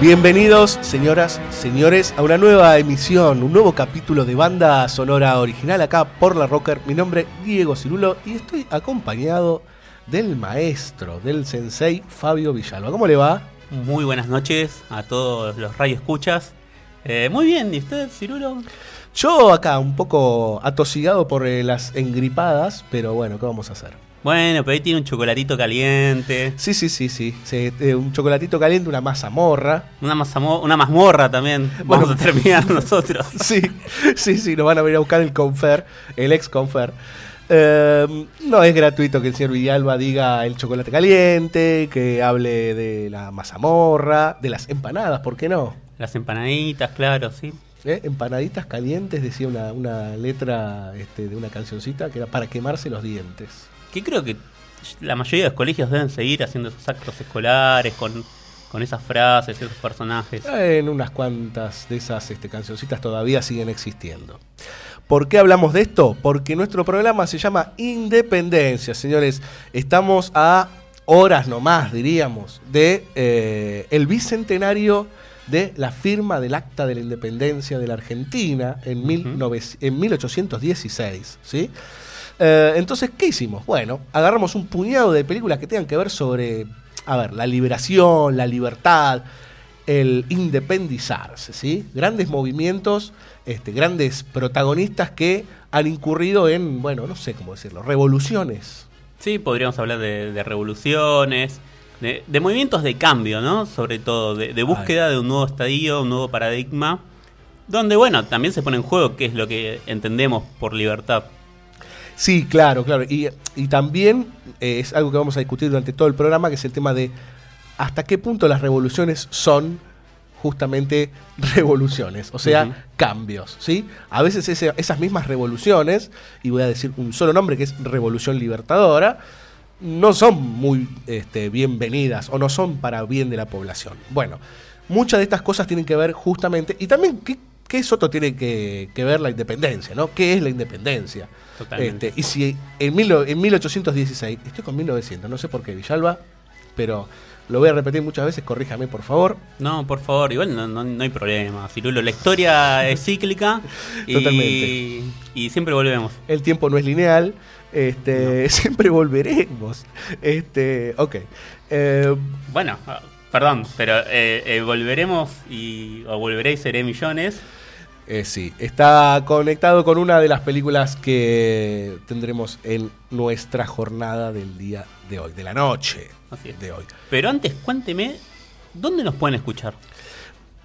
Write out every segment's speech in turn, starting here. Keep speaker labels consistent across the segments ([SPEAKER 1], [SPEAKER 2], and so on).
[SPEAKER 1] Bienvenidos, señoras, señores, a una nueva emisión, un nuevo capítulo de banda sonora original acá por la Rocker. Mi nombre es Diego Cirulo y estoy acompañado del maestro, del sensei Fabio Villalba. ¿Cómo le va?
[SPEAKER 2] Muy buenas noches a todos los radio escuchas. Eh, muy bien, ¿y usted, Cirulo?
[SPEAKER 1] Yo acá un poco atosigado por eh, las engripadas, pero bueno, ¿qué vamos a hacer?
[SPEAKER 2] Bueno, pero ahí tiene un chocolatito caliente,
[SPEAKER 1] Sí, sí, sí, sí. eh, un chocolatito caliente, una mazamorra.
[SPEAKER 2] una, mazamo- una mazmorra también.
[SPEAKER 1] Bueno.
[SPEAKER 2] Vamos a terminar nosotros.
[SPEAKER 1] Sí, sí, sí, nos van a venir a buscar el confer, el ex confer. Eh, no es gratuito que el señor Villalba diga el chocolate caliente, que hable de la mazamorra, de las empanadas, ¿por qué no?
[SPEAKER 2] Las empanaditas, claro, sí.
[SPEAKER 1] ¿Eh? Empanaditas calientes, decía una, una letra este, de una cancioncita que era para quemarse los dientes.
[SPEAKER 2] Que creo que la mayoría de los colegios deben seguir haciendo esos actos escolares con, con esas frases, esos personajes.
[SPEAKER 1] En unas cuantas de esas este, cancioncitas todavía siguen existiendo. ¿Por qué hablamos de esto? Porque nuestro programa se llama Independencia, señores. Estamos a horas nomás, diríamos, de eh, el bicentenario de la firma del Acta de la Independencia de la Argentina en, 19 en 1816, ¿sí? Eh, entonces, ¿qué hicimos? Bueno, agarramos un puñado de películas que tengan que ver sobre, a ver, la liberación, la libertad, el independizarse, ¿sí? Grandes movimientos, este, grandes protagonistas que han incurrido en, bueno, no sé cómo decirlo, revoluciones.
[SPEAKER 2] Sí, podríamos hablar de, de revoluciones, de, de movimientos de cambio, ¿no? Sobre todo, de, de búsqueda de un nuevo estadio, un nuevo paradigma, donde, bueno, también se pone en juego qué es lo que entendemos por libertad.
[SPEAKER 1] Sí, claro, claro. Y, y también eh, es algo que vamos a discutir durante todo el programa, que es el tema de hasta qué punto las revoluciones son justamente revoluciones, o sea, cambios, ¿sí? A veces ese- esas mismas revoluciones, y voy a decir un solo nombre que es Revolución Libertadora, no son muy este, bienvenidas o no son para bien de la población. Bueno, muchas de estas cosas tienen que ver justamente, y también, ¿qué, qué es otro tiene que, que ver la independencia, ¿no? ¿Qué es la independencia?
[SPEAKER 2] Totalmente.
[SPEAKER 1] Este, y si en, mil- en 1816, estoy con 1900, no sé por qué, Villalba, pero lo voy a repetir muchas veces, corríjame por favor.
[SPEAKER 2] No, por favor, igual no, no, no hay problema, Cirulo. La historia es cíclica y,
[SPEAKER 1] Totalmente.
[SPEAKER 2] y siempre volvemos.
[SPEAKER 1] El tiempo no es lineal, este, siempre volveremos. Este, ok. Eh,
[SPEAKER 2] Bueno, perdón, pero eh, eh, volveremos y o volveré y seré millones.
[SPEAKER 1] Eh, sí, está conectado con una de las películas que tendremos en nuestra jornada del día de hoy, de la noche
[SPEAKER 2] Así es.
[SPEAKER 1] de hoy.
[SPEAKER 2] Pero antes, cuénteme, ¿dónde nos pueden escuchar?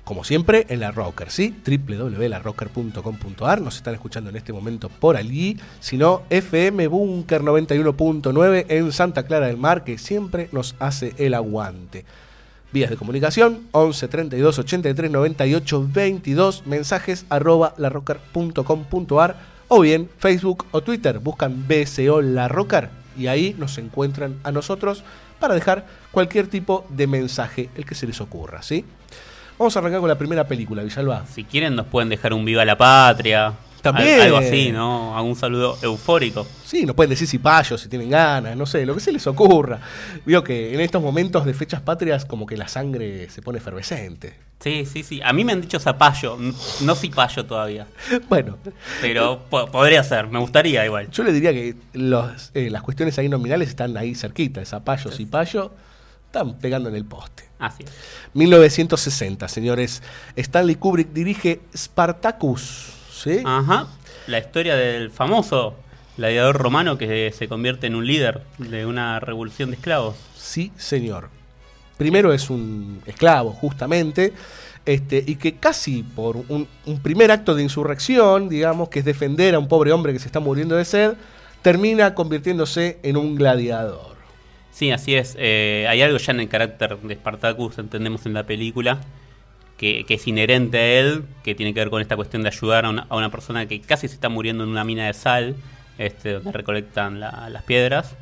[SPEAKER 1] Como siempre, en la Rocker, ¿sí? www.larocker.com.ar. Nos están escuchando en este momento por allí. Si no, FM Bunker 91.9 en Santa Clara del Mar, que siempre nos hace el aguante. Vías de comunicación 11 32 83 98 22 mensajes arroba larrocker.com.ar o bien Facebook o Twitter buscan BSO La y ahí nos encuentran a nosotros para dejar cualquier tipo de mensaje, el que se les ocurra, ¿sí? Vamos a arrancar con la primera película, Villalba.
[SPEAKER 2] Si quieren nos pueden dejar un viva la patria.
[SPEAKER 1] También.
[SPEAKER 2] Al- Algo así, ¿no? Algún saludo eufórico.
[SPEAKER 1] Sí, nos pueden decir si payos, si tienen ganas, no sé, lo que se les ocurra. Veo que en estos momentos de fechas patrias como que la sangre se pone efervescente.
[SPEAKER 2] Sí, sí, sí. A mí me han dicho zapallo, no cipallo todavía.
[SPEAKER 1] Bueno,
[SPEAKER 2] Pero po- podría ser, me gustaría igual.
[SPEAKER 1] yo le diría que los, eh, las cuestiones ahí nominales están ahí cerquita, zapallo, cipayo, Están pegando en el poste.
[SPEAKER 2] Así es.
[SPEAKER 1] 1960, señores. Stanley Kubrick dirige Spartacus. ¿Sí?
[SPEAKER 2] Ajá. La historia del famoso gladiador romano que se convierte en un líder de una revolución de esclavos.
[SPEAKER 1] Sí, señor. Primero es un esclavo, justamente, este, y que casi por un, un primer acto de insurrección, digamos, que es defender a un pobre hombre que se está muriendo de sed, termina convirtiéndose en un gladiador.
[SPEAKER 2] Sí, así es. Eh, hay algo ya en el carácter de Spartacus, entendemos en la película, que, es inherente a él, que tiene que ver con esta cuestión de ayudar a una, a una persona que casi se está muriendo en una mina de sal, este, donde recolectan la- las piedras.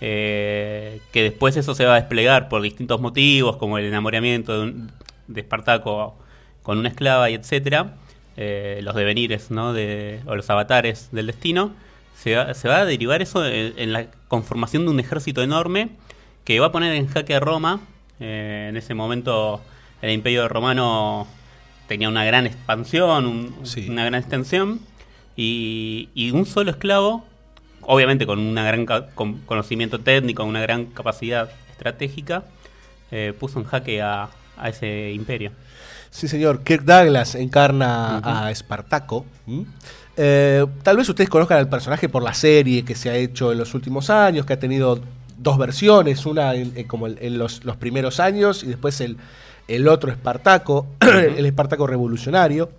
[SPEAKER 2] Eh, que después eso se va a desplegar por distintos motivos, como el enamoramiento de, un- de Espartaco con una esclava y etcétera, eh, los devenires, ¿no? De, o los avatares del destino, se va, se va a derivar eso en, en la conformación de un ejército enorme que va a poner en jaque a Roma. Eh, en ese momento el imperio romano tenía una gran expansión, un-
[SPEAKER 1] Sí.
[SPEAKER 2] una gran extensión, y, y un solo esclavo, obviamente con un gran con conocimiento técnico, una gran capacidad estratégica, eh, puso en jaque a, a ese imperio.
[SPEAKER 1] Sí, señor. Kirk Douglas encarna a Espartaco. Eh, tal vez ustedes conozcan al personaje por la serie que se ha hecho en los últimos años, que ha tenido dos versiones, una en, en como en los, los primeros años y después el, el otro Espartaco, el Espartaco revolucionario.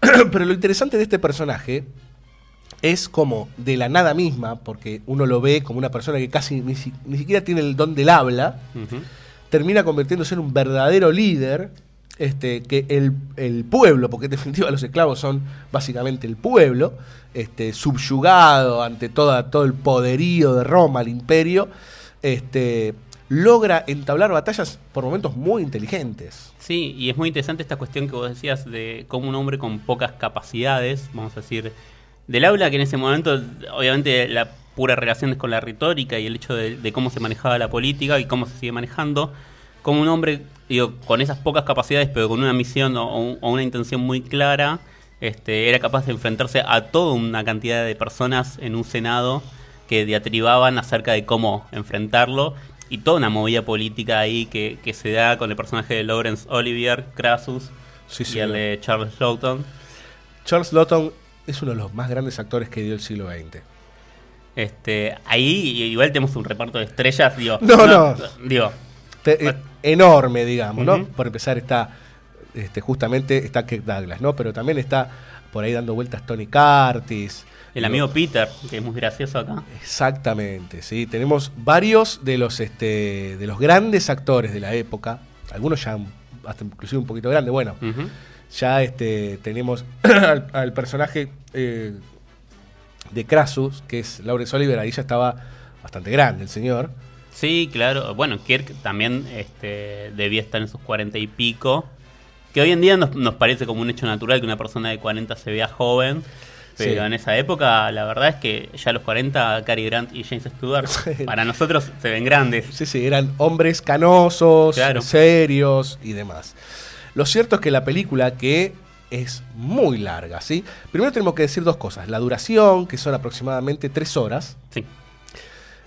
[SPEAKER 1] Pero lo interesante de este personaje es como de la nada misma, porque uno lo ve como una persona que casi ni, si- ni siquiera tiene el don del habla, termina convirtiéndose en un verdadero líder, este, que el, el pueblo, porque en definitiva los esclavos son básicamente el pueblo, este, subyugado ante toda, todo el poderío de Roma, el imperio, este, logra entablar batallas por momentos muy inteligentes.
[SPEAKER 2] Sí, y es muy interesante esta cuestión que vos decías de cómo un hombre con pocas capacidades, vamos a decir, del habla que en ese momento, obviamente la pura relación es con la retórica y el hecho de, cómo se manejaba la política y cómo se sigue manejando, como un hombre, digo, con esas pocas capacidades, pero con una misión o, o- o una intención muy clara, este, era capaz de enfrentarse a toda una cantidad de personas en un senado que diatribaban acerca de cómo enfrentarlo y toda una movida política ahí que, que se da con el personaje de Laurence Olivier, Crassus,
[SPEAKER 1] Sí,
[SPEAKER 2] y el de Charles Lawton.
[SPEAKER 1] Charles Lawton es uno de los más grandes actores que dio el siglo XX.
[SPEAKER 2] Este, ahí igual tenemos un reparto de estrellas, digo.
[SPEAKER 1] No, no.
[SPEAKER 2] Digo,
[SPEAKER 1] Te- eh, enorme, digamos, ¿no? Por empezar está, este, justamente está Kirk Douglas, ¿no? Pero también está por ahí dando vueltas Tony Curtis.
[SPEAKER 2] El amigo Peter, que es muy gracioso acá.
[SPEAKER 1] Exactamente, sí. Tenemos varios de los, este, de los grandes actores de la época, algunos ya hasta inclusive un poquito grandes. Bueno, ya este, tenemos al, al personaje eh, de Crassus, que es Laurence Oliver, ahí ya estaba bastante grande el señor.
[SPEAKER 2] Sí, claro. Bueno, Kirk también este, debía estar en sus cuarenta y pico. Que hoy en día nos, nos parece como un hecho natural que una persona de 40 se vea joven. Pero
[SPEAKER 1] Sí.
[SPEAKER 2] en esa época, la verdad es que ya a los 40, Cary Grant y James Stewart, para nosotros se ven grandes.
[SPEAKER 1] Sí, sí, eran hombres canosos,
[SPEAKER 2] Claro.
[SPEAKER 1] serios y demás. Lo cierto es que la película, que es muy larga, ¿sí? Primero tenemos que decir dos cosas. La duración, que son aproximadamente tres horas,
[SPEAKER 2] Sí.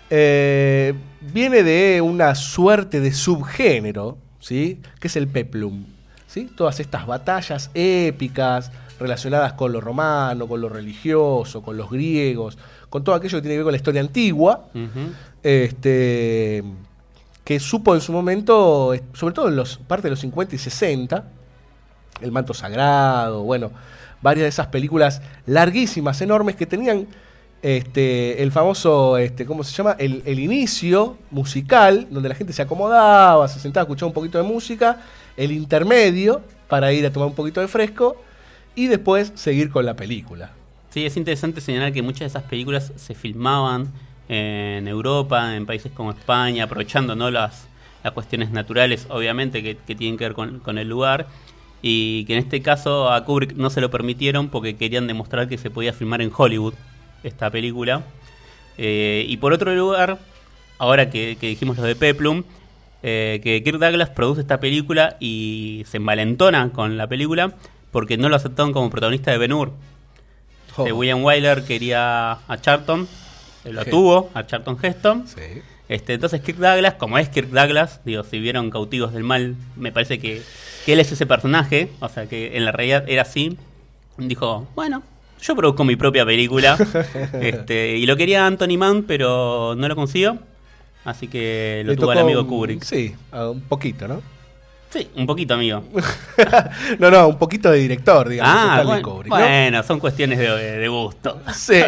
[SPEAKER 1] eh, viene de una suerte de subgénero, ¿sí? Que es el peplum, ¿sí? Todas estas batallas épicas relacionadas con lo romano, con lo religioso, con los griegos, con todo aquello que tiene que ver con la historia antigua, este, que supo en su momento, sobre todo en los parte de los 50 y 60, El manto sagrado, bueno, varias de esas películas larguísimas, enormes, que tenían este, el famoso, este, ¿cómo se llama? El, el inicio musical, donde la gente se acomodaba, se sentaba a escuchar un poquito de música, el intermedio, para ir a tomar un poquito de fresco, y después seguir con la película.
[SPEAKER 2] Sí, es interesante señalar que muchas de esas películas se filmaban en Europa, en países como España, aprovechando ¿no? las, las cuestiones naturales, obviamente, que, que tienen que ver con, con el lugar. Y que en este caso a Kubrick no se lo permitieron porque querían demostrar que se podía filmar en Hollywood esta película. Eh, y por otro lugar, ahora que, que dijimos lo de Peplum, eh, que Kirk Douglas produce esta película y se envalentona con la película porque no lo aceptaron como protagonista de Ben Hur.
[SPEAKER 1] Oh.
[SPEAKER 2] William Wyler quería a Charlton, lo
[SPEAKER 1] Sí.
[SPEAKER 2] tuvo, a Charlton Heston.
[SPEAKER 1] Sí.
[SPEAKER 2] Este, entonces Kirk Douglas, como es Kirk Douglas, digo, si vieron Cautivos del Mal, me parece que, que él es ese personaje, o sea que en la realidad era así. Dijo, bueno, yo produzco mi propia película. este, y lo quería Anthony Mann, pero no lo consiguió. Así que lo
[SPEAKER 1] Le
[SPEAKER 2] tuvo al amigo Kubrick.
[SPEAKER 1] Sí, un poquito, ¿no?
[SPEAKER 2] Sí, un poquito, amigo.
[SPEAKER 1] no, no, un poquito de director, digamos.
[SPEAKER 2] ah,
[SPEAKER 1] Stanley
[SPEAKER 2] bueno,
[SPEAKER 1] Kubrick, ¿no?
[SPEAKER 2] bueno, son cuestiones de, de gusto.
[SPEAKER 1] Sí.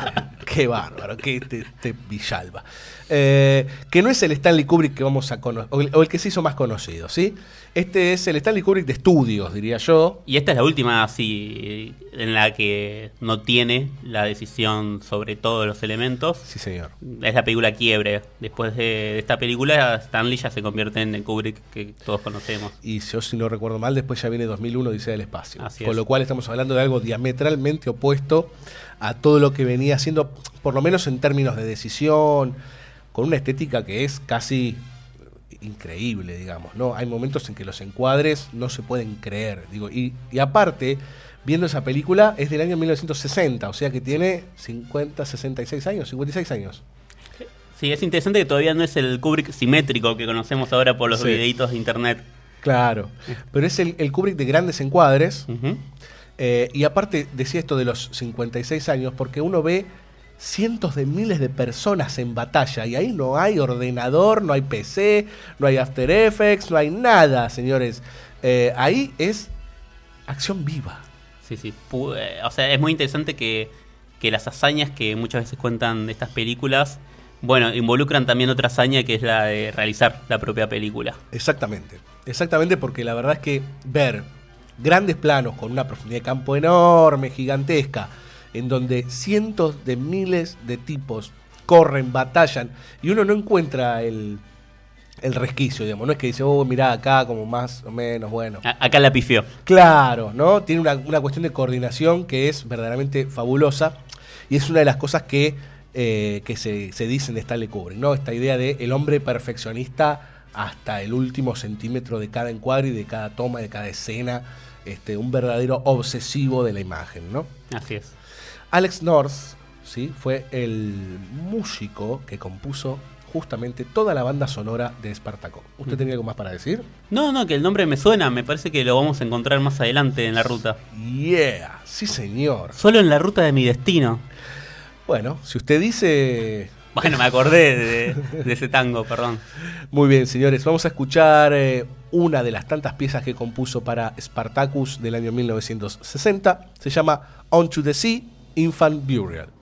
[SPEAKER 1] qué bárbaro, qué te, te Villalba. Eh, que no es el Stanley Kubrick que vamos a conocer, o o el que se hizo más conocido, ¿sí? Este es el Stanley Kubrick de estudios, diría yo.
[SPEAKER 2] Y esta es la última así en la que no tiene la decisión sobre todos los elementos.
[SPEAKER 1] Sí, señor.
[SPEAKER 2] Es la película quiebre. Después de, de esta película, Stanley ya se convierte en el Kubrick que todos conocemos.
[SPEAKER 1] Y yo, si no recuerdo mal, después ya viene 2001, Dice del Espacio.
[SPEAKER 2] Así
[SPEAKER 1] Con
[SPEAKER 2] es.
[SPEAKER 1] lo cual estamos hablando de algo diametralmente opuesto a todo lo que venía haciendo, por lo menos en términos de decisión, con una estética que es casi increíble, digamos, ¿no? Hay momentos en que los encuadres no se pueden creer, digo, y, y aparte, viendo esa película, es del año 1960, o sea que tiene 50, 66 años, 56 años.
[SPEAKER 2] Sí, es interesante que todavía no es el Kubrick simétrico que conocemos ahora por los
[SPEAKER 1] Sí.
[SPEAKER 2] videitos de internet.
[SPEAKER 1] Claro, pero es el, el Kubrick de grandes encuadres. Eh, y aparte decía esto de los 56 años, porque uno ve cientos de miles de personas en batalla y ahí no hay ordenador, no hay PC, no hay After Effects, no hay nada, señores. Eh, ahí es acción viva.
[SPEAKER 2] Sí, sí. Eh, O sea, es muy interesante que, que las hazañas que muchas veces cuentan de estas películas, bueno, involucran también otra hazaña que es la de realizar la propia película.
[SPEAKER 1] Exactamente, exactamente porque la verdad es que ver grandes planos con una profundidad de campo enorme, gigantesca, en donde cientos de miles de tipos corren, batallan, y uno no encuentra el, el resquicio, digamos, no es que dice, oh, mirá acá como más o menos, bueno.
[SPEAKER 2] A- acá la pifió.
[SPEAKER 1] Claro, ¿no? Tiene una, una cuestión de coordinación que es verdaderamente fabulosa y es una de las cosas que, eh, que se, se dicen de Stanley Kubrick, ¿no? Esta idea de el hombre perfeccionista hasta el último centímetro de cada encuadre y de cada toma, de cada escena, este, un verdadero obsesivo de la imagen, ¿no?
[SPEAKER 2] Así es.
[SPEAKER 1] Alex North, ¿sí? Fue el músico que compuso justamente toda la banda sonora de Spartacus. ¿Usted tenía algo más para decir?
[SPEAKER 2] No, no, que el nombre me suena, me parece que lo vamos a encontrar más adelante en la ruta.
[SPEAKER 1] Yeah, sí señor.
[SPEAKER 2] Solo en la ruta de mi destino.
[SPEAKER 1] Bueno, si usted dice...
[SPEAKER 2] Bueno, me acordé de, de ese tango, perdón.
[SPEAKER 1] Muy bien, señores, vamos a escuchar eh, una de las tantas piezas que compuso para Spartacus del año 1960. Se llama On to the Sea, Infant Burial.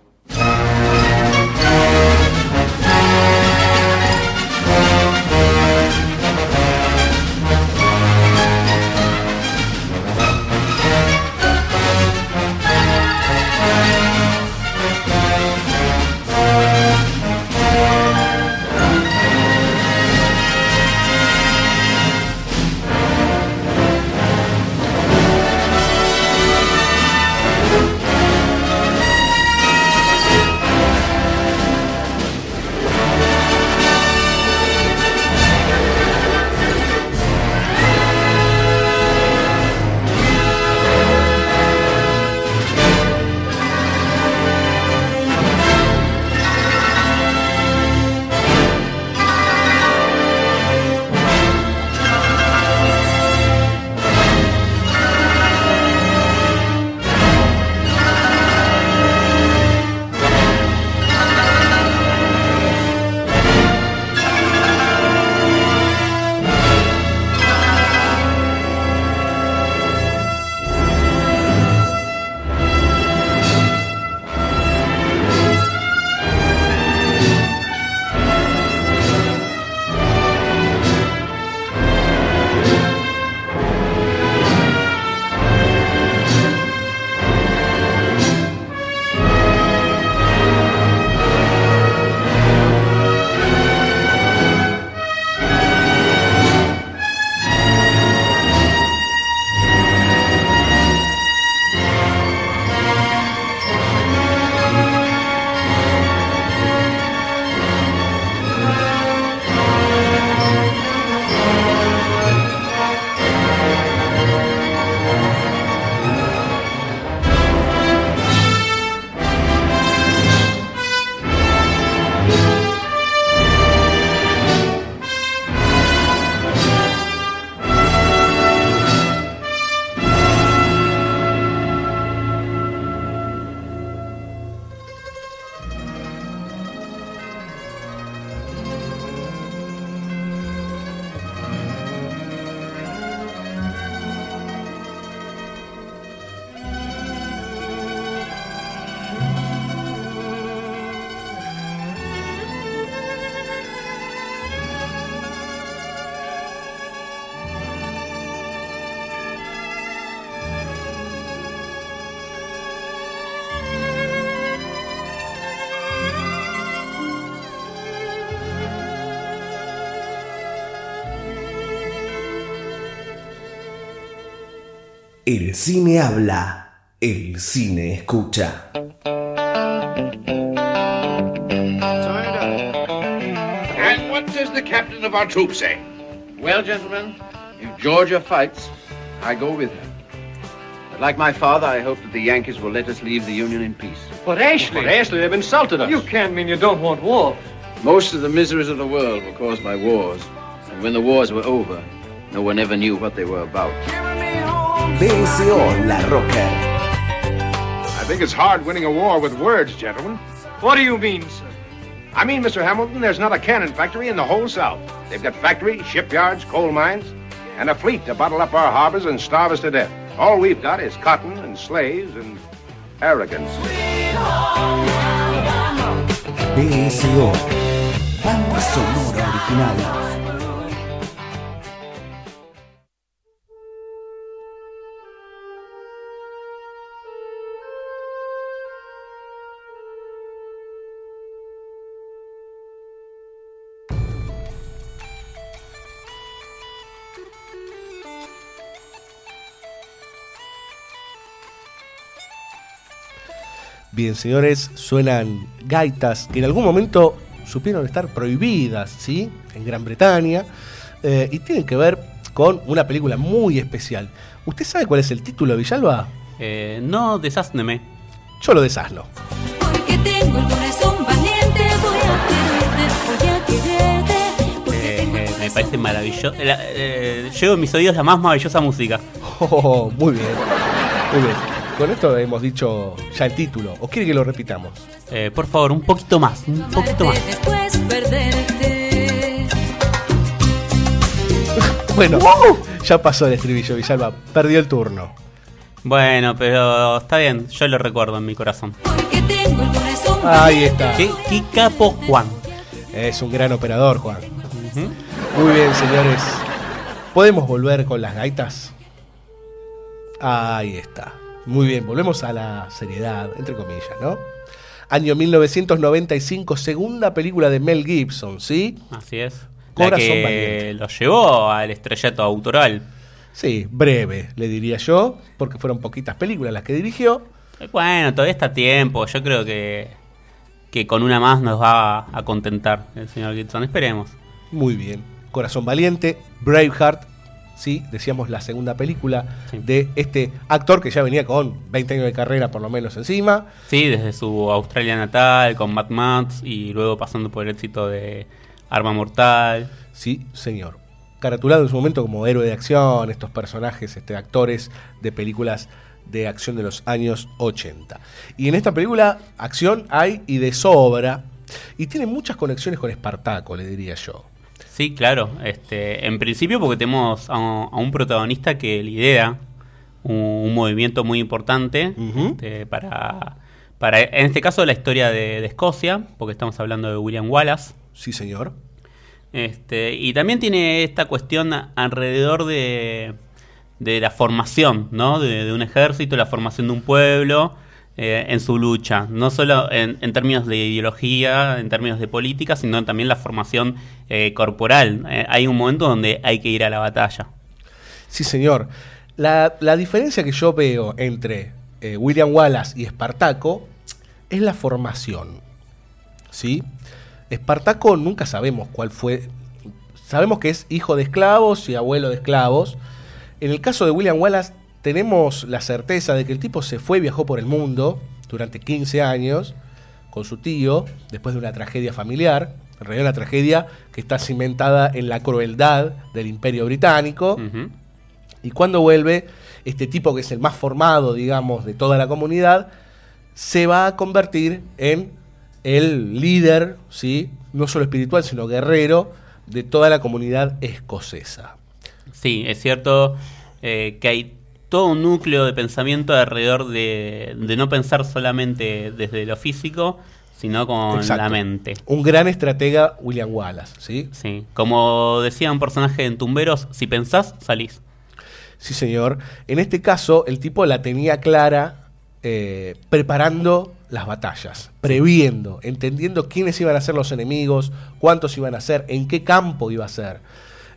[SPEAKER 3] Cine habla, el cine escucha.
[SPEAKER 4] And what does the captain of our troop say? Well, gentlemen, if Georgia fights, I go with her. But like my father, I hope that the Yankees will let us leave the Union in peace.
[SPEAKER 5] But Ashley,
[SPEAKER 4] But Ashley, they've insulted us.
[SPEAKER 5] you can't mean you don't want war.
[SPEAKER 4] Most of the miseries of the world were caused by wars. And when the wars were over, no one ever knew what they were about.
[SPEAKER 3] BSO La Rocker.
[SPEAKER 6] I think it's hard winning a war with words, gentlemen.
[SPEAKER 5] What do you mean, sir?
[SPEAKER 6] I mean, Mr. Hamilton, there's not a cannon factory in the whole South. They've got factories, shipyards, coal mines, and a fleet to bottle up our harbors and starve us to death. All we've got is cotton and slaves and arrogance.
[SPEAKER 3] BSO. Banda sonora original.
[SPEAKER 1] Bien, señores, suenan gaitas que en algún momento supieron estar prohibidas, ¿sí? En Gran Bretaña. eh, y tienen que ver con una película muy especial. ¿Usted sabe cuál es el título, Villalba?
[SPEAKER 2] Eh, no desázneme.
[SPEAKER 1] Yo lo desasno.
[SPEAKER 7] Porque tengo el corazón valiente, voy a quererte, voy a quererte. Porque
[SPEAKER 2] Eh,
[SPEAKER 7] tengo el
[SPEAKER 2] me parece maravilloso. La- eh, llevo a mis oídos la más maravillosa música.
[SPEAKER 1] Oh, muy bien, muy bien. Con esto hemos dicho ya el título. ¿O quiere que lo repitamos?
[SPEAKER 2] Eh, por favor, un poquito más, un poquito más.
[SPEAKER 7] después perderte.
[SPEAKER 1] Bueno, ya pasó el estribillo, Villalba. Perdió el turno.
[SPEAKER 2] Bueno, pero está bien, yo lo recuerdo en mi corazón.
[SPEAKER 7] Porque tengo el corazón
[SPEAKER 1] Ahí está.
[SPEAKER 2] ¿Qué, qué capo Juan?
[SPEAKER 1] Es un gran operador, Juan. Muy bien, señores. ¿Podemos volver con las gaitas? Ahí está. Muy bien, volvemos a la seriedad, entre comillas, ¿no? Año 1995, segunda película de Mel Gibson, ¿sí?
[SPEAKER 2] Así es. La
[SPEAKER 1] Corazón
[SPEAKER 2] que
[SPEAKER 1] valiente.
[SPEAKER 2] lo llevó al estrellato autoral.
[SPEAKER 1] Sí, breve, le diría yo, porque fueron poquitas películas las que dirigió.
[SPEAKER 2] Eh, Bueno, todavía está a tiempo. Yo creo que, que con una más nos va a contentar el señor Gibson. Esperemos.
[SPEAKER 1] Muy bien. Corazón Valiente, Braveheart, sí, decíamos la segunda película
[SPEAKER 2] Sí.
[SPEAKER 1] de este actor que ya venía con 20 años de carrera por lo menos encima.
[SPEAKER 2] Sí, desde su Australia natal, con Mad Max y luego pasando por el éxito de Arma Mortal.
[SPEAKER 1] Sí, señor. Caratulado en su momento como héroe de acción, estos personajes, este, actores de películas de acción de los años 80. Y en esta película, acción hay y de sobra. Y tiene muchas conexiones con Espartaco, le diría yo.
[SPEAKER 2] Sí, claro. Este, en principio porque tenemos a un, a un protagonista que lidera un, un movimiento muy importante este, para, para, en este caso, la historia de, de Escocia, porque estamos hablando de William Wallace.
[SPEAKER 1] Sí, señor.
[SPEAKER 2] Este, y también tiene esta cuestión alrededor de, de la formación, ¿no? De, de un ejército, la formación de un pueblo eh, en su lucha. No solo en, términos de ideología, en términos de política, sino también la formación eh, corporal. Eh, hay un momento donde hay que ir a la batalla.
[SPEAKER 1] Sí, señor. La, la diferencia que yo veo entre William Wallace y Espartaco es la formación. ¿Sí? Espartaco nunca sabemos cuál fue. Sabemos que es hijo de esclavos y abuelo de esclavos. En el caso de William Wallace tenemos la certeza de que el tipo se fue viajó por el mundo durante 15 años con su tío, después de una tragedia familiar. En realidad una tragedia que está cimentada en la crueldad del imperio británico. Y cuando vuelve, este tipo que es el más formado, digamos, de toda la comunidad, se va a convertir en el líder, ¿sí? no solo espiritual, sino guerrero de toda la comunidad escocesa.
[SPEAKER 2] Sí, es cierto eh, que hay todo un núcleo de pensamiento alrededor de, de no pensar solamente desde lo físico, sino con
[SPEAKER 1] Exacto.
[SPEAKER 2] la mente.
[SPEAKER 1] Un gran estratega, William Wallace, ¿sí?
[SPEAKER 2] Sí, como decía un personaje en Tumberos, si pensás, salís.
[SPEAKER 1] Sí, señor. En este caso, el tipo la tenía clara eh, preparando las batallas, previendo, entendiendo quiénes iban a ser los enemigos, cuántos iban a ser, en qué campo iba a ser.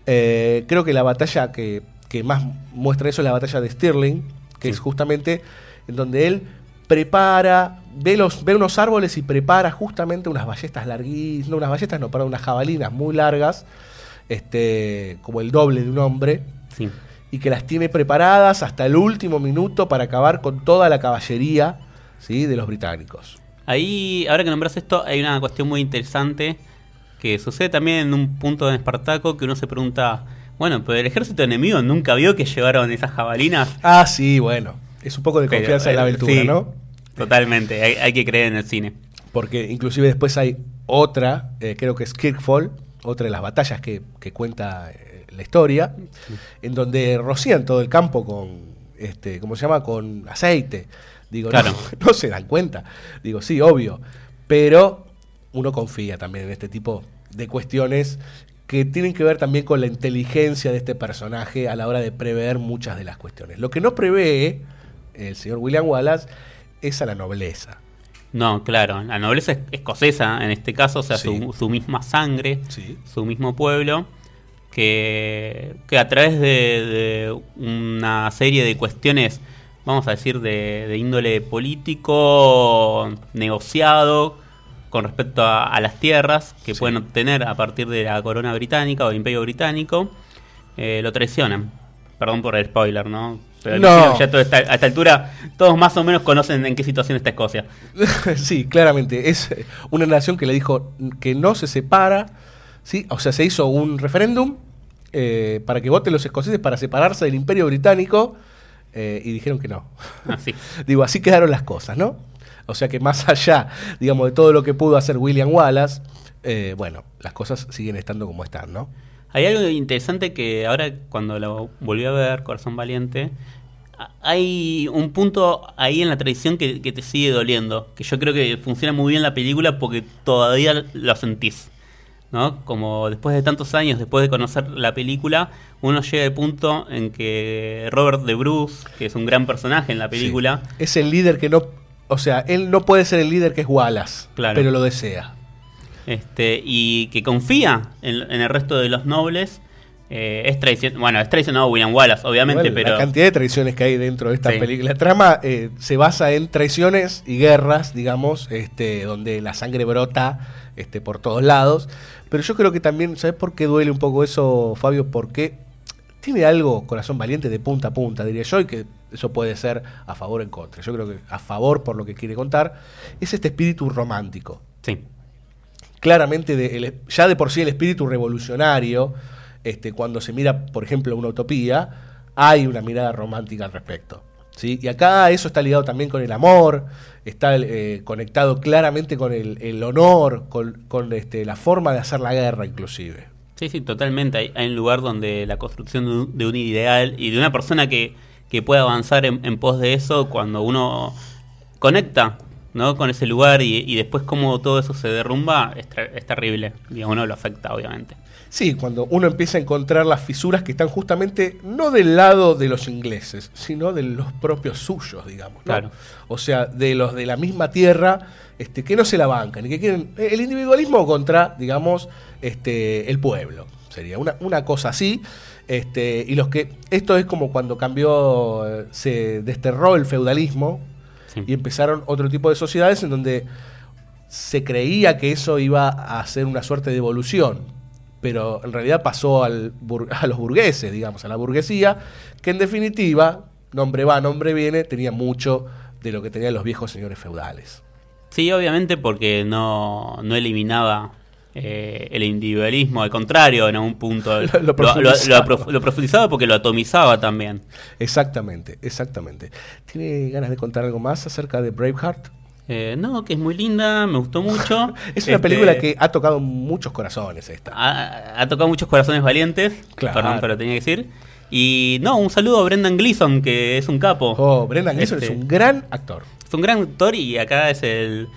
[SPEAKER 1] Eh, creo que la batalla que, que más muestra eso es la batalla de Stirling, que es justamente en donde él prepara, ve, los, ve unos árboles y prepara justamente unas ballestas larguísimas, no unas ballestas, no, perdón, unas jabalinas muy largas, este, como el doble de un hombre,
[SPEAKER 2] Sí.
[SPEAKER 1] y que las tiene preparadas hasta el último minuto para acabar con toda la caballería ¿sí? de los británicos.
[SPEAKER 2] Ahí, ahora que nombras esto, hay una cuestión muy interesante que sucede también en un punto en Espartaco que uno se pregunta, bueno, pero el ejército enemigo nunca vio que llevaron esas jabalinas.
[SPEAKER 1] Ah, sí, bueno, es un poco de
[SPEAKER 2] Pero,
[SPEAKER 1] confianza en la aventura,
[SPEAKER 2] sí,
[SPEAKER 1] ¿no?
[SPEAKER 2] Totalmente, hay, hay que creer en el cine.
[SPEAKER 1] Porque inclusive después hay otra, eh, creo que es Kirkfall, otra de las batallas que, que cuenta eh, la historia, en donde rocían todo el campo con, este, ¿cómo se llama? Con aceite. Digo,
[SPEAKER 2] Claro.
[SPEAKER 1] no, no se dan cuenta. Digo, sí, obvio. Pero uno confía también en este tipo de cuestiones que tienen que ver también con la inteligencia de este personaje a la hora de prever muchas de las cuestiones. Lo que no prevé el señor William Wallace es a la nobleza.
[SPEAKER 2] No, claro, la nobleza es- escocesa en este caso, o sea,
[SPEAKER 1] Sí.
[SPEAKER 2] su, su misma sangre,
[SPEAKER 1] Sí.
[SPEAKER 2] su mismo pueblo, que, que a través de, de una serie de cuestiones, vamos a decir, de, de índole político, negociado, con respecto a, a las tierras que
[SPEAKER 1] Sí.
[SPEAKER 2] pueden obtener a partir de la corona británica o el imperio británico, eh, lo traicionan. Perdón por el spoiler, ¿no? Pero
[SPEAKER 1] No.
[SPEAKER 2] ya todo está- a esta altura todos más o menos conocen en qué situación está Escocia.
[SPEAKER 1] sí, claramente. Es una nación que le dijo que no se separa. ¿sí? O sea, se hizo un referéndum eh, para que voten los escoceses para separarse del imperio británico eh, y dijeron que no.
[SPEAKER 2] Así.
[SPEAKER 1] Digo, así quedaron las cosas, ¿no? O sea que más allá, digamos, de todo lo que pudo hacer William Wallace, eh, bueno, las cosas siguen estando como están, ¿no?
[SPEAKER 2] Hay algo interesante que ahora cuando lo volví a ver, Corazón Valiente, hay un punto ahí en la tradición que, que te sigue doliendo, que yo creo que funciona muy bien la película porque todavía lo sentís. ¿no? Como después de tantos años, después de conocer la película, uno llega al punto en que Robert de Bruce, que es un gran personaje en la película,
[SPEAKER 1] Sí. Es el líder que no. O sea, él no puede ser el líder que es Wallace,
[SPEAKER 2] Claro.
[SPEAKER 1] pero lo desea.
[SPEAKER 2] este, y que confía en, en el resto de los nobles, eh, es traicionado, bueno, es traicionado William Wallace, obviamente, pero...
[SPEAKER 1] La cantidad de traiciones que hay dentro de esta
[SPEAKER 2] Sí.
[SPEAKER 1] película. La trama eh, se basa en traiciones y guerras, digamos, este, donde la sangre brota este, por todos lados. Pero yo creo que también, ¿sabes por qué duele un poco eso, Fabio? Porque tiene algo, corazón valiente, de punta a punta, diría yo, y que eso puede ser a favor o en contra. Yo creo que a favor, por lo que quiere contar, es este espíritu romántico.
[SPEAKER 2] Sí.
[SPEAKER 1] Claramente, de- el- ya de por sí el espíritu revolucionario, este, cuando se mira, por ejemplo, una utopía, hay una mirada romántica al respecto. ¿sí? Y acá eso está ligado también con el amor, está eh, conectado claramente con el, el honor, con, con, este, la forma de hacer la guerra inclusive.
[SPEAKER 2] Sí, sí, totalmente. Hay, hay un lugar donde la construcción de un, de un ideal y de una persona que, que pueda avanzar en, en pos de eso, cuando uno conecta ¿no? con ese lugar y, y después cómo todo eso se derrumba, es, ter- es terrible. Y a uno lo afecta, obviamente.
[SPEAKER 1] Sí, cuando uno empieza a encontrar las fisuras que están justamente no del lado de los ingleses, sino de los propios suyos, digamos. ¿no?
[SPEAKER 2] Claro.
[SPEAKER 1] O sea, de los de la misma tierra este, que no se la bancan y que quieren el individualismo contra, digamos, este, el pueblo. Sería una, una cosa así. Este, y los que. Esto es como cuando cambió, eh, se desterró el feudalismo
[SPEAKER 2] Sí.
[SPEAKER 1] y empezaron otro tipo de sociedades en donde se creía que eso iba a ser una suerte de evolución, pero en realidad pasó al a los burgueses, digamos, a la burguesía, que en definitiva, nombre va, nombre viene, tenía mucho de lo que tenían los viejos señores feudales.
[SPEAKER 2] Sí, obviamente porque no, no eliminaba eh, el individualismo, al contrario, en algún punto
[SPEAKER 1] Lo- lo profundizaba.
[SPEAKER 2] prof- lo profundizaba porque lo atomizaba también.
[SPEAKER 1] Exactamente, exactamente. ¿Tiene ganas de contar algo más acerca de Braveheart?
[SPEAKER 2] Eh, no, que es muy linda, me gustó mucho.
[SPEAKER 1] Es una
[SPEAKER 2] Este,
[SPEAKER 1] película que ha tocado muchos corazones esta.
[SPEAKER 2] ha, ha tocado muchos corazones valientes,
[SPEAKER 1] Claro.
[SPEAKER 2] perdón, pero tenía que decir. Y no, un saludo a Brendan Gleeson, que es un capo.
[SPEAKER 1] Oh, Brendan Gleeson
[SPEAKER 2] Este,
[SPEAKER 1] es un gran actor.
[SPEAKER 2] Es un gran actor y acá es el.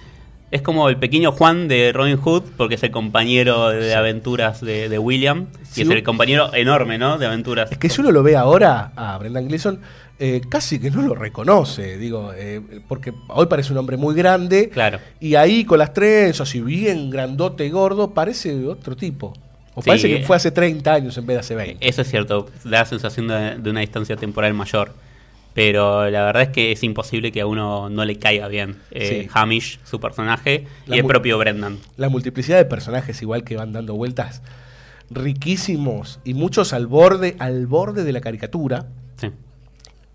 [SPEAKER 2] Es como el pequeño Juan de Robin Hood, porque es el compañero de aventuras de, de William.
[SPEAKER 1] Sí,
[SPEAKER 2] y es el compañero enorme, ¿no? De aventuras.
[SPEAKER 1] Es que si uno lo ve ahora a Brendan Gleeson, eh, casi que no lo reconoce, digo, eh, porque hoy parece un hombre muy grande.
[SPEAKER 2] Claro.
[SPEAKER 1] Y ahí con las trenzas y bien grandote y gordo, parece otro tipo. O
[SPEAKER 2] Sí,
[SPEAKER 1] parece que fue hace 30 años en vez de hace 20.
[SPEAKER 2] Eso es cierto, da la sensación de, de una distancia temporal mayor. Pero la verdad es que es imposible que a uno no le caiga bien eh,
[SPEAKER 1] Sí.
[SPEAKER 2] Hamish, su personaje,
[SPEAKER 1] La
[SPEAKER 2] y el propio Brendan.
[SPEAKER 1] La multiplicidad de personajes igual que van dando vueltas riquísimos y muchos al borde, al borde de la caricatura.
[SPEAKER 2] Sí.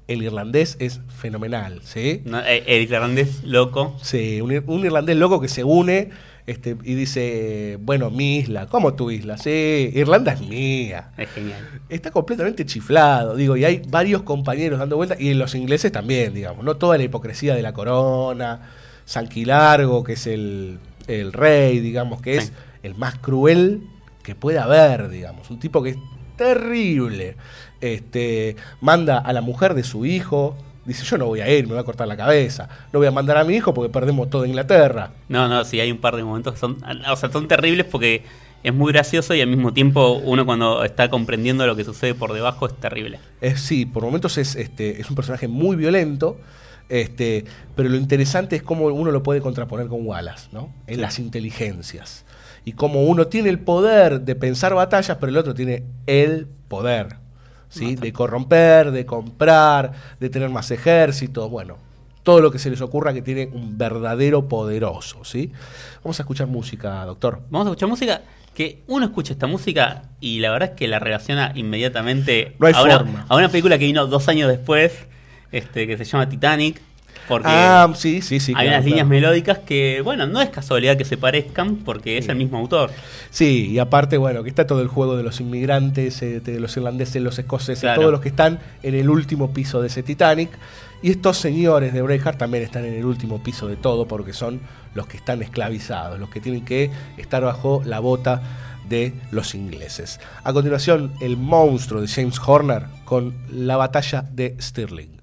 [SPEAKER 1] El irlandés es fenomenal, ¿sí?
[SPEAKER 2] No, eh, el irlandés loco.
[SPEAKER 1] Sí, un, ir- un irlandés loco que se une este, y dice, bueno, mi isla, ¿cómo tu isla? Sí, Irlanda es mía.
[SPEAKER 2] Es genial.
[SPEAKER 1] Está completamente chiflado, digo, y hay varios compañeros dando vueltas, y los ingleses también, digamos, no toda la hipocresía de la corona, Sanquilargo, que es el, el rey, digamos, que es el más cruel que puede haber, digamos, un tipo que es terrible. Este, manda a la mujer de su hijo, dice, yo no voy a ir, me voy a cortar la cabeza, no voy a mandar a mi hijo porque perdemos toda Inglaterra.
[SPEAKER 2] No, no, sí, hay un par de momentos que son, o sea, son terribles porque es muy gracioso y al mismo tiempo uno cuando está comprendiendo lo que sucede por debajo es terrible.
[SPEAKER 1] Es, sí, por momentos es, este, es un personaje muy violento, este, pero lo interesante es cómo uno lo puede contraponer con Wallace, ¿no? En las inteligencias. Y cómo uno tiene el poder de pensar batallas, pero el otro tiene el poder, ¿sí? De corromper, de comprar, de tener más ejércitos, bueno, todo lo que se les ocurra que tiene un verdadero poderoso, ¿sí? Vamos a escuchar música, doctor.
[SPEAKER 2] Vamos a escuchar música que uno escucha esta música y la verdad es que la relaciona inmediatamente
[SPEAKER 1] No
[SPEAKER 2] a, una, a una película que vino dos años después, este, que se llama Titanic. Porque
[SPEAKER 1] Ah, sí, sí, sí.
[SPEAKER 2] hay
[SPEAKER 1] claro,
[SPEAKER 2] unas líneas melódicas que, bueno, no es casualidad que se parezcan porque es el mismo autor.
[SPEAKER 1] Sí, y aparte, bueno, que está todo el juego de los inmigrantes, eh, de los irlandeses, los escoceses,
[SPEAKER 2] Claro.
[SPEAKER 1] todos los que están en el último piso de ese Titanic. Y estos señores de Braveheart también están en el último piso de todo porque son los que están esclavizados, los que tienen que estar bajo la bota de los ingleses. A continuación, el monstruo de James Horner con la batalla de Stirling.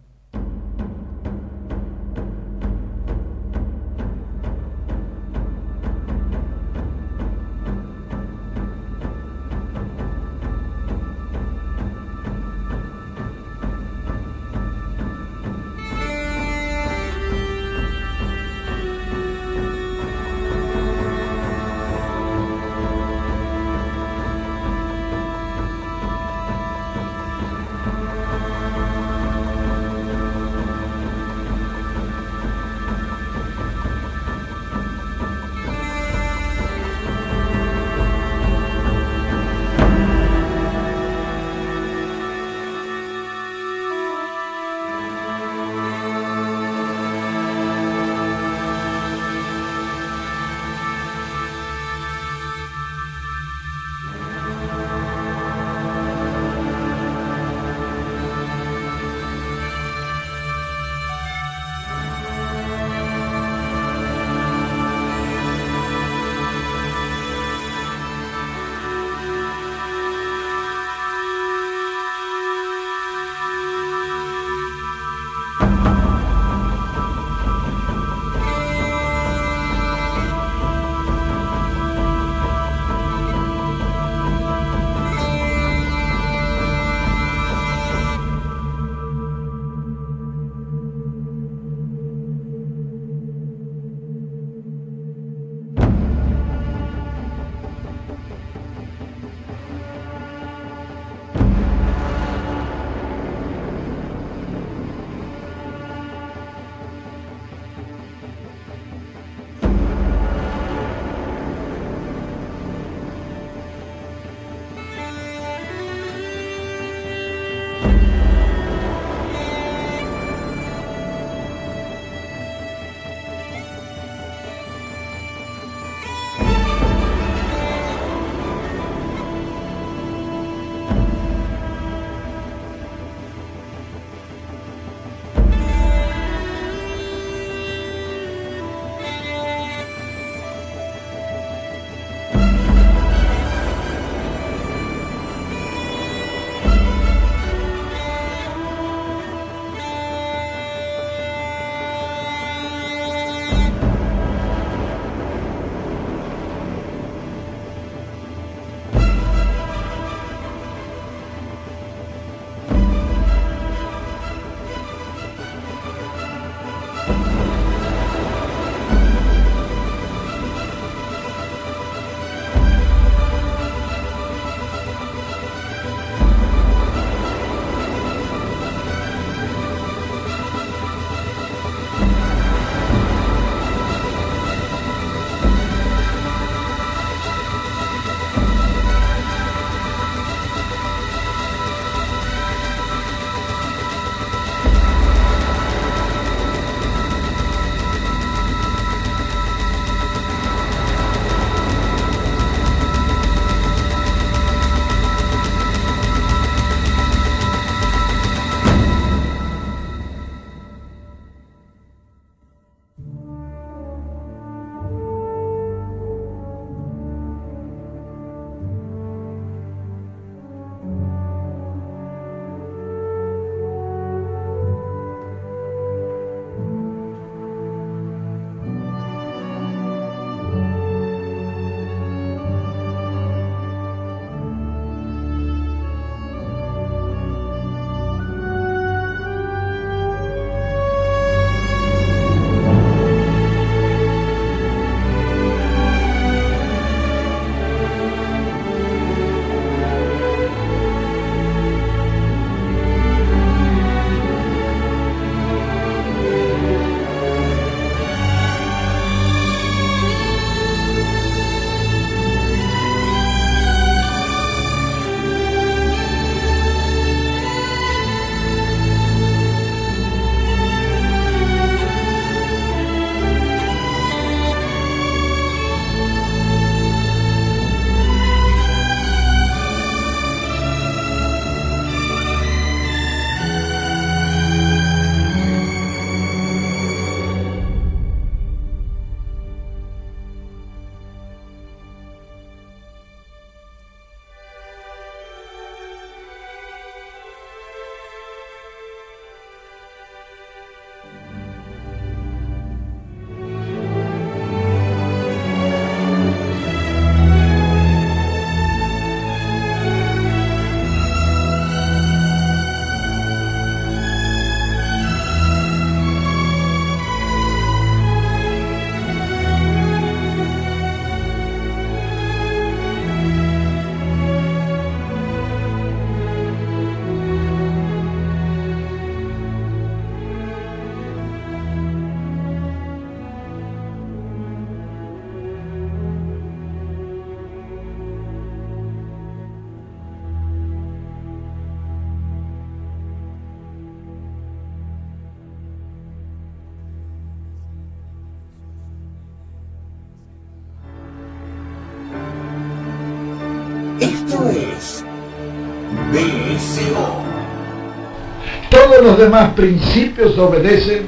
[SPEAKER 8] Demás principios obedecen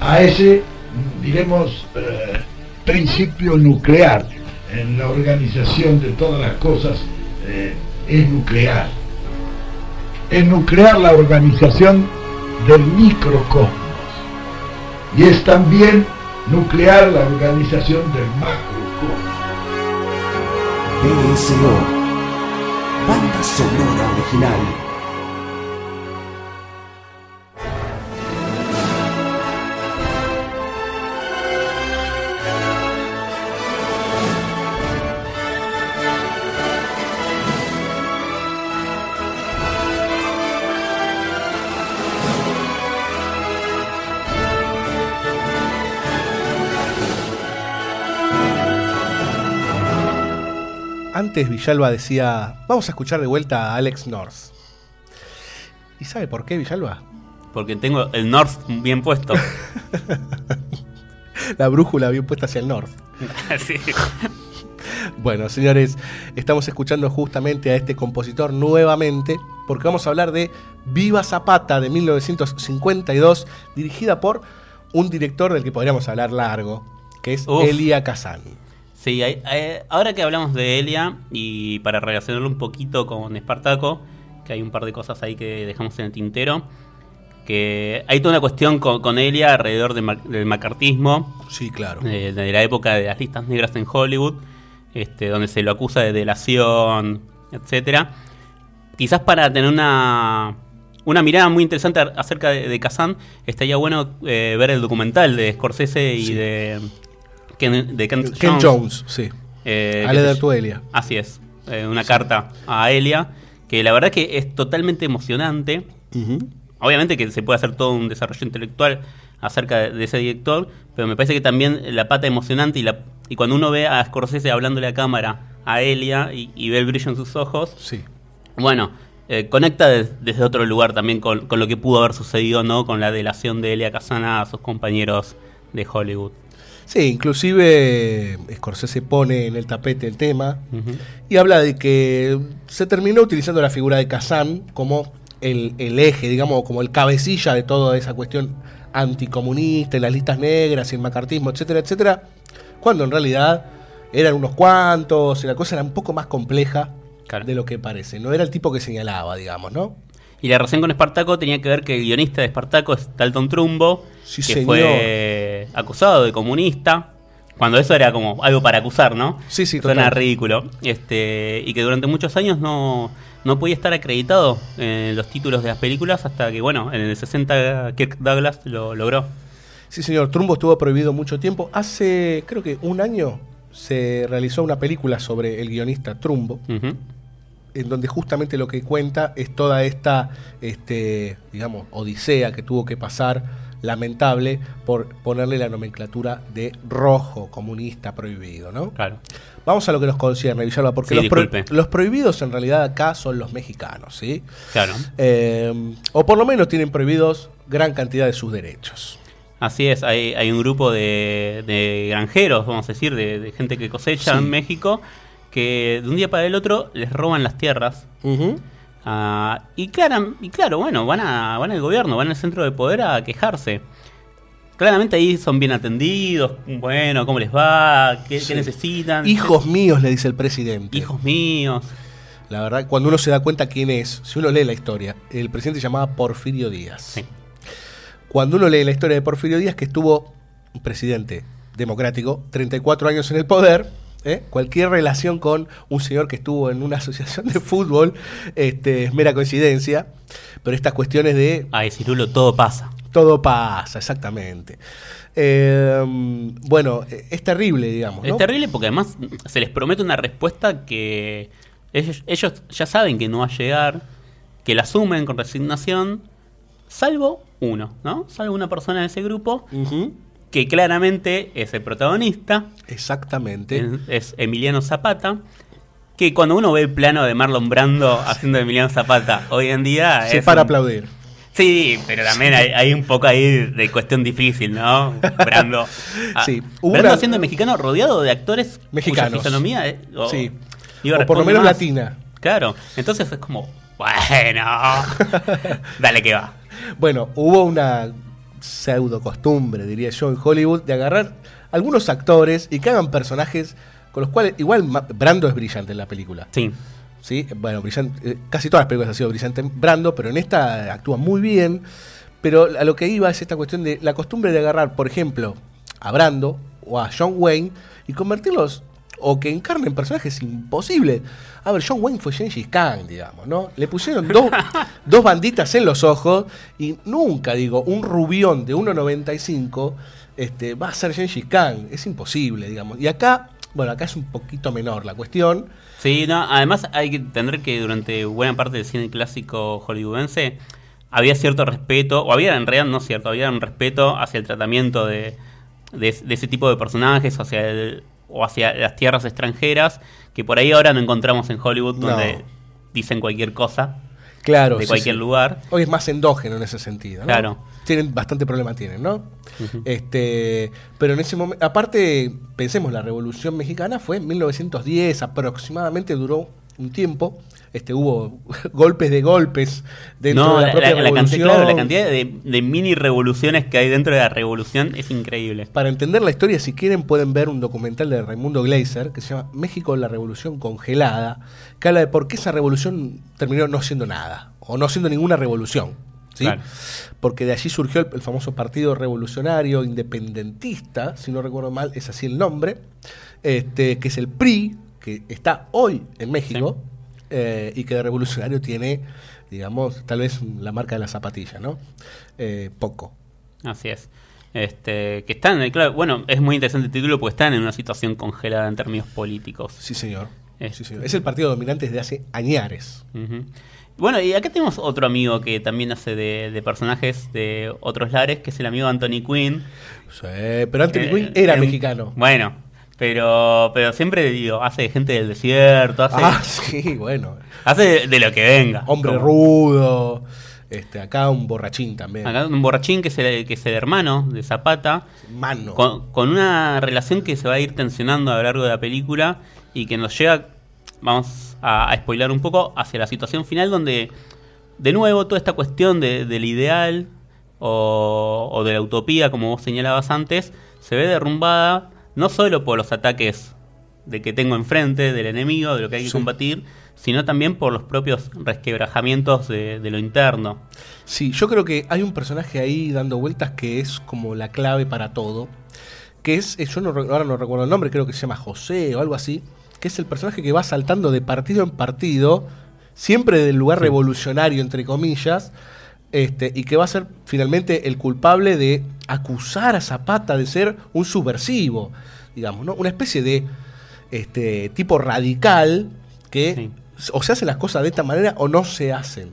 [SPEAKER 8] a ese, diremos, eh, principio nuclear. En la organización de todas las cosas eh, es nuclear. Es nuclear la organización del microcosmos. Y es también nuclear la organización del macrocosmos.
[SPEAKER 3] BSO. Banda sonora original.
[SPEAKER 1] Antes Villalba decía, vamos a escuchar de vuelta a Alex North. ¿Y sabe por qué Villalba?
[SPEAKER 2] Porque tengo el North bien puesto.
[SPEAKER 1] La brújula bien puesta hacia el norte.
[SPEAKER 2] Sí.
[SPEAKER 1] Bueno, señores, estamos escuchando justamente a este compositor nuevamente porque vamos a hablar de Viva Zapata de 1952, dirigida por un director del que podríamos hablar largo, que es
[SPEAKER 2] Uf.
[SPEAKER 1] Elia Kazan.
[SPEAKER 2] Sí, hay- hay- ahora que hablamos de Elia, y para relacionarlo un poquito con Espartaco, que hay un par de cosas ahí que dejamos en el tintero, que hay toda una cuestión con, con Elia alrededor de del macartismo,
[SPEAKER 1] Sí, claro.
[SPEAKER 2] eh, de la época de las listas negras en Hollywood, este, donde se lo acusa de delación, etcétera. Quizás para tener una, una mirada muy interesante acerca de, de Kazan, estaría bueno eh, ver el documental de Scorsese y
[SPEAKER 1] Sí.
[SPEAKER 2] de, Ken, de Kent
[SPEAKER 1] Ken
[SPEAKER 2] Jones.
[SPEAKER 1] Jones, sí.
[SPEAKER 2] Eh,
[SPEAKER 1] A leer tu Elia.
[SPEAKER 2] Así es, eh, una carta a Elia, que la verdad que es totalmente emocionante. Obviamente que se puede hacer todo un desarrollo intelectual acerca de, de ese director, pero me parece que también la pata emocionante y, la, y cuando uno ve a Scorsese hablándole a cámara a Elia y, y ve el brillo en sus ojos,
[SPEAKER 1] Sí.
[SPEAKER 2] bueno, eh, conecta des- desde otro lugar también con, con lo que pudo haber sucedido, ¿no? Con la delación de Elia Kazana a sus compañeros de Hollywood.
[SPEAKER 1] Sí, inclusive eh, Scorsese pone en el tapete el tema y habla de que se terminó utilizando la figura de Kazan como el, el eje, digamos, como el cabecilla de toda esa cuestión anticomunista, y las listas negras y el macartismo, etcétera, etcétera, cuando en realidad eran unos cuantos y la cosa era un poco más compleja
[SPEAKER 2] Claro.
[SPEAKER 1] de lo que parece. No era el tipo que señalaba, digamos, ¿no?
[SPEAKER 2] Y la relación con Espartaco tenía que ver que el guionista de Espartaco es Dalton Trumbo,
[SPEAKER 1] Sí,
[SPEAKER 2] que
[SPEAKER 1] señor.
[SPEAKER 2] fue acusado de comunista, cuando eso era como algo para acusar, ¿no?
[SPEAKER 1] Sí, sí,
[SPEAKER 2] Suena
[SPEAKER 1] total.
[SPEAKER 2] ridículo. Este, y que durante muchos años no, no podía estar acreditado en los títulos de las películas hasta que, bueno, en el 60 Kirk Douglas lo logró.
[SPEAKER 1] Sí, señor, Trumbo estuvo prohibido mucho tiempo. Hace, creo que un año, se realizó una película sobre el guionista Trumbo,
[SPEAKER 2] Ujú.
[SPEAKER 1] En donde justamente lo que cuenta es toda esta, este, digamos, odisea que tuvo que pasar, lamentable, por ponerle la nomenclatura de rojo, comunista, prohibido, ¿no?
[SPEAKER 2] Claro.
[SPEAKER 1] Vamos a lo que nos concierne, Villalba, porque
[SPEAKER 2] Sí,
[SPEAKER 1] los, pro-
[SPEAKER 2] disculpe.
[SPEAKER 1] los prohibidos en realidad acá son los mexicanos, ¿sí?
[SPEAKER 2] Claro.
[SPEAKER 1] Eh, o por lo menos tienen prohibidos gran cantidad de sus derechos.
[SPEAKER 2] Así es, hay, hay un grupo de, de granjeros, vamos a decir, de, de gente que cosecha
[SPEAKER 1] Sí.
[SPEAKER 2] en México, que de un día para el otro les roban las tierras. Ah, y, claro, y claro, bueno, van, a, van al gobierno, van al centro de poder a quejarse. Claramente ahí son bien atendidos, bueno, ¿cómo les va? ¿Qué, necesitan?
[SPEAKER 1] Hijos míos, le dice el presidente.
[SPEAKER 2] Hijos míos.
[SPEAKER 1] La verdad, cuando uno se da cuenta quién es, si uno lee la historia, el presidente se llamaba Porfirio Díaz.
[SPEAKER 2] Sí.
[SPEAKER 1] Cuando uno lee la historia de Porfirio Díaz, que estuvo un presidente democrático, 34 años en el poder, ¿eh? cualquier relación con un señor que estuvo en una asociación de fútbol este, es mera coincidencia, pero estas cuestiones de
[SPEAKER 2] Ay, Cirulo, todo pasa.
[SPEAKER 1] todo pasa, exactamente. Eh, bueno, es terrible, digamos.
[SPEAKER 2] Es terrible porque además se les promete una respuesta que ellos, ellos ya saben que no va a llegar, que la asumen con resignación, salvo uno, ¿no? Salvo una persona en ese grupo
[SPEAKER 1] Ujú,
[SPEAKER 2] que claramente es el protagonista,
[SPEAKER 1] Exactamente.
[SPEAKER 2] es, Emiliano Zapata. Que cuando uno ve el plano de Marlon Brando haciendo de Emiliano Zapata hoy en día.
[SPEAKER 1] Se
[SPEAKER 2] es
[SPEAKER 1] para
[SPEAKER 2] un-
[SPEAKER 1] aplaudir.
[SPEAKER 2] Sí, pero también hay, hay un poco ahí de cuestión difícil, ¿no? Brando. Ah,
[SPEAKER 1] Sí,
[SPEAKER 2] Brando
[SPEAKER 1] una-
[SPEAKER 2] siendo mexicano rodeado de actores
[SPEAKER 1] Mexicanos.
[SPEAKER 2] Cuya fisonomía o-
[SPEAKER 1] Sí. O por lo menos
[SPEAKER 2] más.
[SPEAKER 1] latina.
[SPEAKER 2] Claro, entonces es como Bueno, dale que va.
[SPEAKER 1] Bueno, hubo una pseudo costumbre, diría yo, en Hollywood, de agarrar algunos actores y que hagan personajes con los cuales, igual Brando es brillante en la película.
[SPEAKER 2] Sí.
[SPEAKER 1] Sí, bueno, brillante, eh, casi todas las películas han sido brillantes Brando, pero en esta actúa muy bien. Pero a lo que iba es esta cuestión de la costumbre de agarrar, por ejemplo, a Brando o a John Wayne y convertirlos o que encarnen personajes imposibles. A ver, John Wayne fue Gengis Khan, digamos, ¿no? Le pusieron dos, dos banditas en los ojos y nunca, digo, un rubión de 1,95 este, va a ser Gengis Khan. Es imposible, digamos. Y acá, bueno, acá es un poquito menor la cuestión.
[SPEAKER 2] Sí, no, además hay que entender que durante buena parte del cine clásico hollywoodense había cierto respeto, o había en realidad no cierto, había un respeto hacia el tratamiento de, de, de ese tipo de personajes, hacia el- o hacia las tierras extranjeras, que por ahí ahora no encontramos en Hollywood,
[SPEAKER 1] No.
[SPEAKER 2] donde dicen cualquier cosa
[SPEAKER 1] Claro,
[SPEAKER 2] de
[SPEAKER 1] sí,
[SPEAKER 2] cualquier
[SPEAKER 1] sí.
[SPEAKER 2] lugar.
[SPEAKER 1] Hoy es más endógeno en ese sentido. ¿no?
[SPEAKER 2] Claro.
[SPEAKER 1] Tienen bastante problema tienen, ¿no? Este, pero en ese momento, aparte, pensemos, la Revolución Mexicana fue en 1910, aproximadamente duró un tiempo. Este, hubo golpes de golpes dentro
[SPEAKER 2] No,
[SPEAKER 1] de la,
[SPEAKER 2] la,
[SPEAKER 1] propia
[SPEAKER 2] la- la cantidad,
[SPEAKER 1] revolución.
[SPEAKER 2] claro, la cantidad de, de mini revoluciones que hay dentro de la revolución es increíble.
[SPEAKER 1] Para entender la historia, si quieren, pueden ver un documental de Raimundo Gleiser que se llama México, la revolución congelada, que habla de por qué esa revolución terminó no siendo nada, o no siendo ninguna revolución. ¿sí?
[SPEAKER 2] Claro.
[SPEAKER 1] Porque de allí surgió el, el famoso Partido Revolucionario Independentista, si no recuerdo mal, es así el nombre, este, que es el PRI, que está hoy en México, eh, y que de revolucionario tiene, digamos, tal vez la marca de la zapatilla, ¿no? Eh, poco.
[SPEAKER 2] Así es. Este, que están, eh, claro, bueno, es muy interesante el título porque están en una situación congelada en términos políticos.
[SPEAKER 1] Sí, señor.
[SPEAKER 2] Este.
[SPEAKER 1] Sí, señor. Es el partido dominante desde hace añares.
[SPEAKER 2] Ujú. Bueno, y acá tenemos otro amigo que también hace de, de personajes de otros lares, que es el amigo Anthony Quinn.
[SPEAKER 1] Sí, pero Anthony
[SPEAKER 2] Eh,
[SPEAKER 1] Quinn era
[SPEAKER 2] eh,
[SPEAKER 1] mexicano.
[SPEAKER 2] Bueno, pero, pero siempre digo, hace de gente del desierto, hace,
[SPEAKER 1] Ah, sí, bueno.
[SPEAKER 2] hace de, de lo que venga.
[SPEAKER 1] Hombre
[SPEAKER 2] Como-
[SPEAKER 1] rudo. Este, acá un borrachín también.
[SPEAKER 2] Acá un borrachín que es el, que es el hermano de Zapata.
[SPEAKER 1] Mano.
[SPEAKER 2] Con, con una relación que se va a ir tensionando a lo largo de la película y que nos llega, vamos a, a spoilar un poco, hacia la situación final donde, de nuevo, toda esta cuestión de- del ideal o, o de la utopía, como vos señalabas antes, se ve derrumbada no solo por los ataques de que tengo enfrente, del enemigo, de lo que hay que
[SPEAKER 1] Sí.
[SPEAKER 2] combatir, sino también por los propios resquebrajamientos de, de lo interno.
[SPEAKER 1] Sí, yo creo que hay un personaje ahí dando vueltas que es como la clave para todo. Que es, eh, yo no, ahora no recuerdo el nombre, creo que se llama José o algo así. Que es el personaje que va saltando de partido en partido, siempre del lugar revolucionario, entre comillas, este, y que va a ser finalmente el culpable de acusar a Zapata de ser un subversivo, digamos, ¿no? Una especie de este, tipo radical que o se hacen las cosas de esta manera o no se hacen.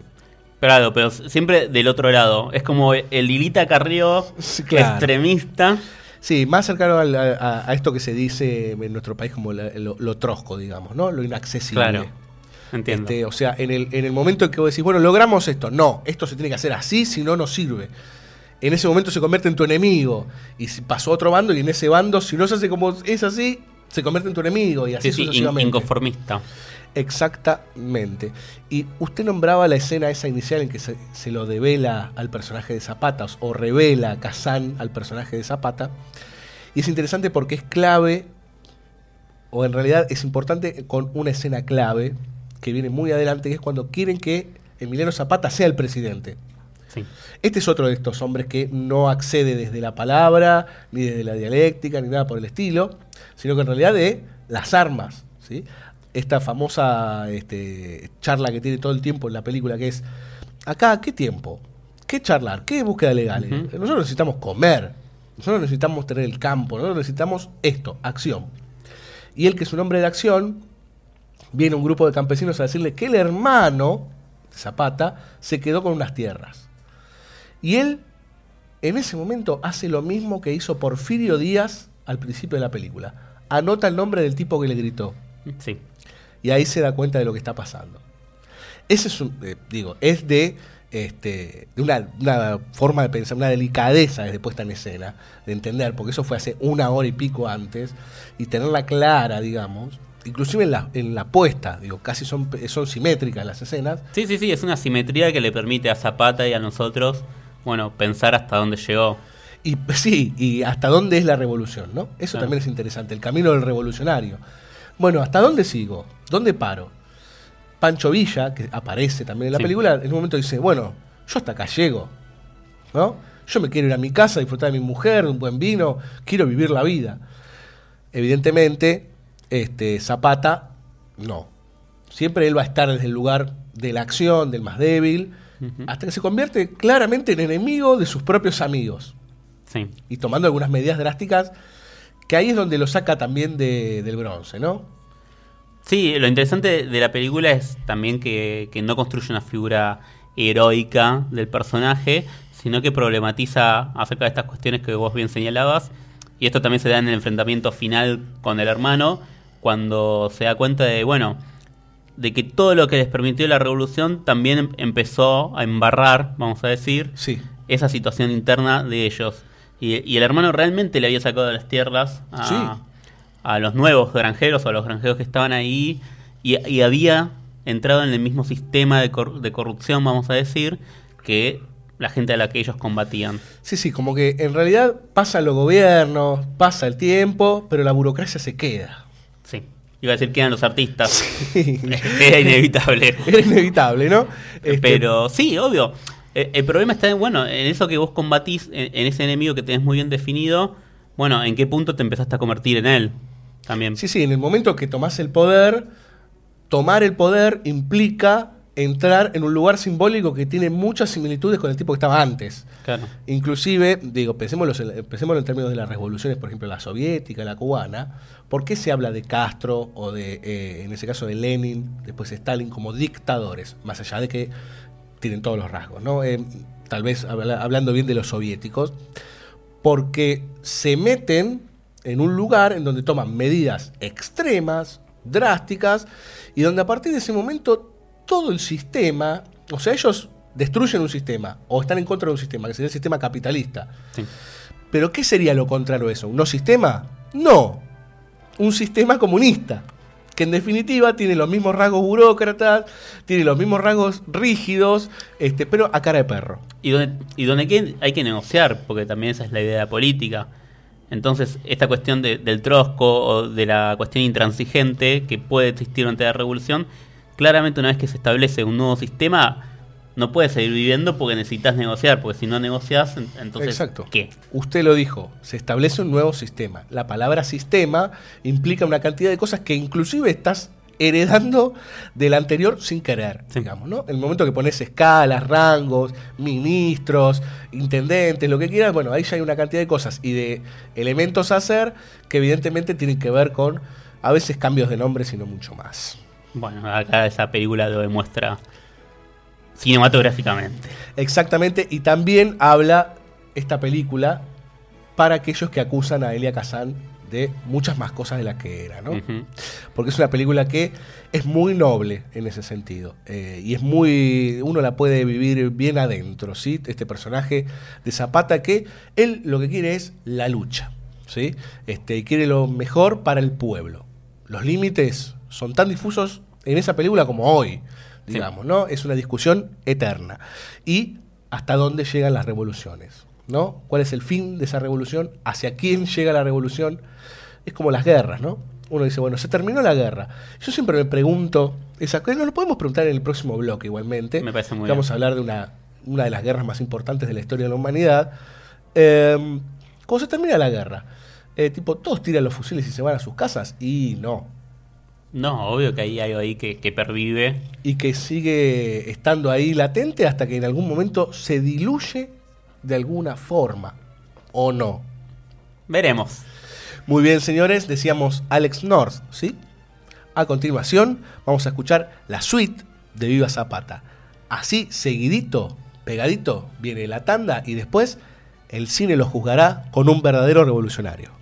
[SPEAKER 2] Claro, pero siempre del otro lado. Es como el Lilita Carrió
[SPEAKER 1] claro.
[SPEAKER 2] extremista.
[SPEAKER 1] Sí, más cercano a, a esto que se dice en nuestro país como la- lo, lo trosco, digamos, ¿no? Lo inaccesible.
[SPEAKER 2] Claro, entiendo.
[SPEAKER 1] Este, o sea, en el, en el momento en que vos decís, bueno, logramos esto, no, esto se tiene que hacer así, si no, no sirve. En ese momento se convierte en tu enemigo. Y si pasó a otro bando, y en ese bando, si no se hace como es así, se convierte en tu enemigo. Y así
[SPEAKER 2] Sí, sí, inconformista.
[SPEAKER 1] Exactamente. Y usted nombraba la escena esa inicial en que se, se lo devela al personaje de Zapata, o revela a Kazan al personaje de Zapata. Y es interesante porque es clave, o en realidad es importante con una escena clave que viene muy adelante, que es cuando quieren que Emiliano Zapata sea el presidente.
[SPEAKER 2] Sí.
[SPEAKER 1] Este es otro de estos hombres que no accede desde la palabra, ni desde la dialéctica, ni nada por el estilo, sino que en realidad de las armas. ¿sí? Esta famosa este, charla que tiene todo el tiempo en la película, que es, acá, ¿qué tiempo? ¿Qué charlar? ¿Qué búsqueda legal? Nosotros necesitamos comer, nosotros necesitamos tener el campo, nosotros necesitamos esto, acción. Y él, que es un hombre de acción, viene un grupo de campesinos a decirle que el hermano de Zapata se quedó con unas tierras. Y él, en ese momento, hace lo mismo que hizo Porfirio Díaz al principio de la película. Anota el nombre del tipo que le gritó.
[SPEAKER 2] Sí.
[SPEAKER 1] Y ahí se da cuenta de lo que está pasando. Ese es un, eh, digo, es de, este, de una, una forma de pensar, una delicadeza desde puesta en escena, de entender, porque eso fue hace una hora y pico antes, y tenerla clara, digamos, inclusive en la, en la puesta, digo, casi son, son simétricas las escenas.
[SPEAKER 2] Sí, sí, sí, es una simetría que le permite a Zapata y a nosotros, bueno, pensar hasta dónde llegó.
[SPEAKER 1] Y sí, y hasta dónde es la revolución, ¿no? Eso
[SPEAKER 2] Claro.
[SPEAKER 1] también es interesante, el camino del revolucionario. Bueno, ¿hasta dónde sigo? ¿Dónde paro? Pancho Villa, que aparece también en la
[SPEAKER 2] Sí.
[SPEAKER 1] película, en un momento dice, bueno, yo hasta acá llego, ¿no? Yo me quiero ir a mi casa, disfrutar de mi mujer, un buen vino, quiero vivir la vida. Evidentemente, este, Zapata, no. Siempre él va a estar desde el lugar de la acción, del más débil, hasta que se convierte claramente en enemigo de sus propios amigos
[SPEAKER 2] Sí.
[SPEAKER 1] y tomando algunas medidas drásticas, que ahí es donde lo saca también de- del bronce, ¿no?
[SPEAKER 2] Sí, lo interesante de la película es también que, que no construye una figura heroica del personaje, sino que problematiza acerca de estas cuestiones que vos bien señalabas. Y esto también se da en el enfrentamiento final con el hermano, cuando se da cuenta de, bueno, de que todo lo que les permitió la revolución también em- empezó a embarrar, vamos a decir,
[SPEAKER 1] Sí.
[SPEAKER 2] esa situación interna de ellos. Y, y el hermano realmente le había sacado de las tierras a,
[SPEAKER 1] Sí.
[SPEAKER 2] a los nuevos granjeros o a los granjeros que estaban ahí y, y había entrado en el mismo sistema de, cor- de corrupción, vamos a decir, que la gente a la que ellos combatían.
[SPEAKER 1] Sí, sí, como que en realidad pasan los gobiernos, pasa el tiempo, pero la burocracia se queda.
[SPEAKER 2] Sí. Iba a decir que eran los artistas. Era inevitable.
[SPEAKER 1] Era inevitable, ¿no? Este,
[SPEAKER 2] Pero sí, obvio. Eh, El problema está en, bueno, en eso que vos combatís, en, en ese enemigo que tenés muy bien definido, bueno, en qué punto te empezaste a convertir en él también.
[SPEAKER 1] Sí, sí, en el momento que tomás el poder, tomar el poder implica entrar en un lugar simbólico que tiene muchas similitudes con el tipo que estaba antes.
[SPEAKER 2] Claro.
[SPEAKER 1] Inclusive, digo, pensémoslo, en- pensémoslo en términos de las revoluciones, por ejemplo, la soviética, la cubana. ¿Por qué se habla de Castro o de, eh, en ese caso, de Lenin, después Stalin, como dictadores? Más allá de que tienen todos los rasgos, ¿no? Eh, tal vez habla- hablando bien de los soviéticos, porque se meten en un lugar en donde toman medidas extremas, drásticas, y donde a partir de ese momento todo el sistema, o sea, ellos destruyen un sistema o están en contra de un sistema, que sería el sistema capitalista.
[SPEAKER 2] Sí.
[SPEAKER 1] Pero ¿qué sería lo contrario a eso? ¿Un no sistema? No, un sistema comunista, que en definitiva tiene los mismos rasgos burócratas, tiene los mismos rasgos rígidos, este, pero a cara de perro.
[SPEAKER 2] Y donde, y donde hay que, negociar, porque también esa es la idea de la política. Entonces, esta cuestión de- del trosco o de la cuestión intransigente que puede existir ante la revolución, claramente una vez que se establece un nuevo sistema, no puedes seguir viviendo porque necesitas negociar, porque si no negocias, en- entonces,
[SPEAKER 1] Exacto.
[SPEAKER 2] ¿qué?
[SPEAKER 1] Usted lo dijo, se establece un nuevo sistema. La palabra sistema implica una cantidad de cosas que inclusive estás heredando del anterior sin querer, digamos, ¿no? El momento que pones escalas, rangos, ministros, intendentes, lo que quieras, bueno, ahí ya hay una cantidad de cosas y de elementos a hacer que evidentemente tienen que ver con a veces cambios de nombre, sino mucho más.
[SPEAKER 2] Bueno, acá esa película lo demuestra cinematográficamente.
[SPEAKER 1] Exactamente, y también habla esta película para aquellos que acusan a Elia Kazan de muchas más cosas de las que era, ¿no? Porque es una película que es muy noble en ese sentido. eh, y es muy. uno la puede vivir bien adentro, ¿sí? Este personaje de Zapata que él lo que quiere es la lucha. ¿sí? Este, y quiere lo mejor para el pueblo. Los límites son tan difusos en esa película como hoy, digamos, ¿no? Es una discusión eterna. Y hasta dónde llegan las revoluciones, ¿no? ¿Cuál es el fin de esa revolución? ¿Hacia quién llega la revolución? Es como las guerras, ¿no? Uno dice, bueno, se terminó la guerra. Yo siempre me pregunto, esa, nos lo podemos preguntar en el próximo bloque igualmente.
[SPEAKER 2] Me parece muy
[SPEAKER 1] Vamos
[SPEAKER 2] bien.
[SPEAKER 1] a hablar de una, una de las guerras más importantes de la historia de la humanidad. Eh, ¿Cómo se termina la guerra? Eh, tipo, todos tiran los fusiles y se van a sus casas. Y no.
[SPEAKER 2] No, obvio que hay algo ahí que, que pervive.
[SPEAKER 1] Y que sigue estando ahí latente hasta que en algún momento se diluye de alguna forma. ¿O no?
[SPEAKER 2] Veremos.
[SPEAKER 1] Muy bien, señores, decíamos Alex North, ¿sí? A continuación, vamos a escuchar la suite de Viva Zapata. Así, seguidito, pegadito, viene la tanda y después el cine lo juzgará con un verdadero revolucionario.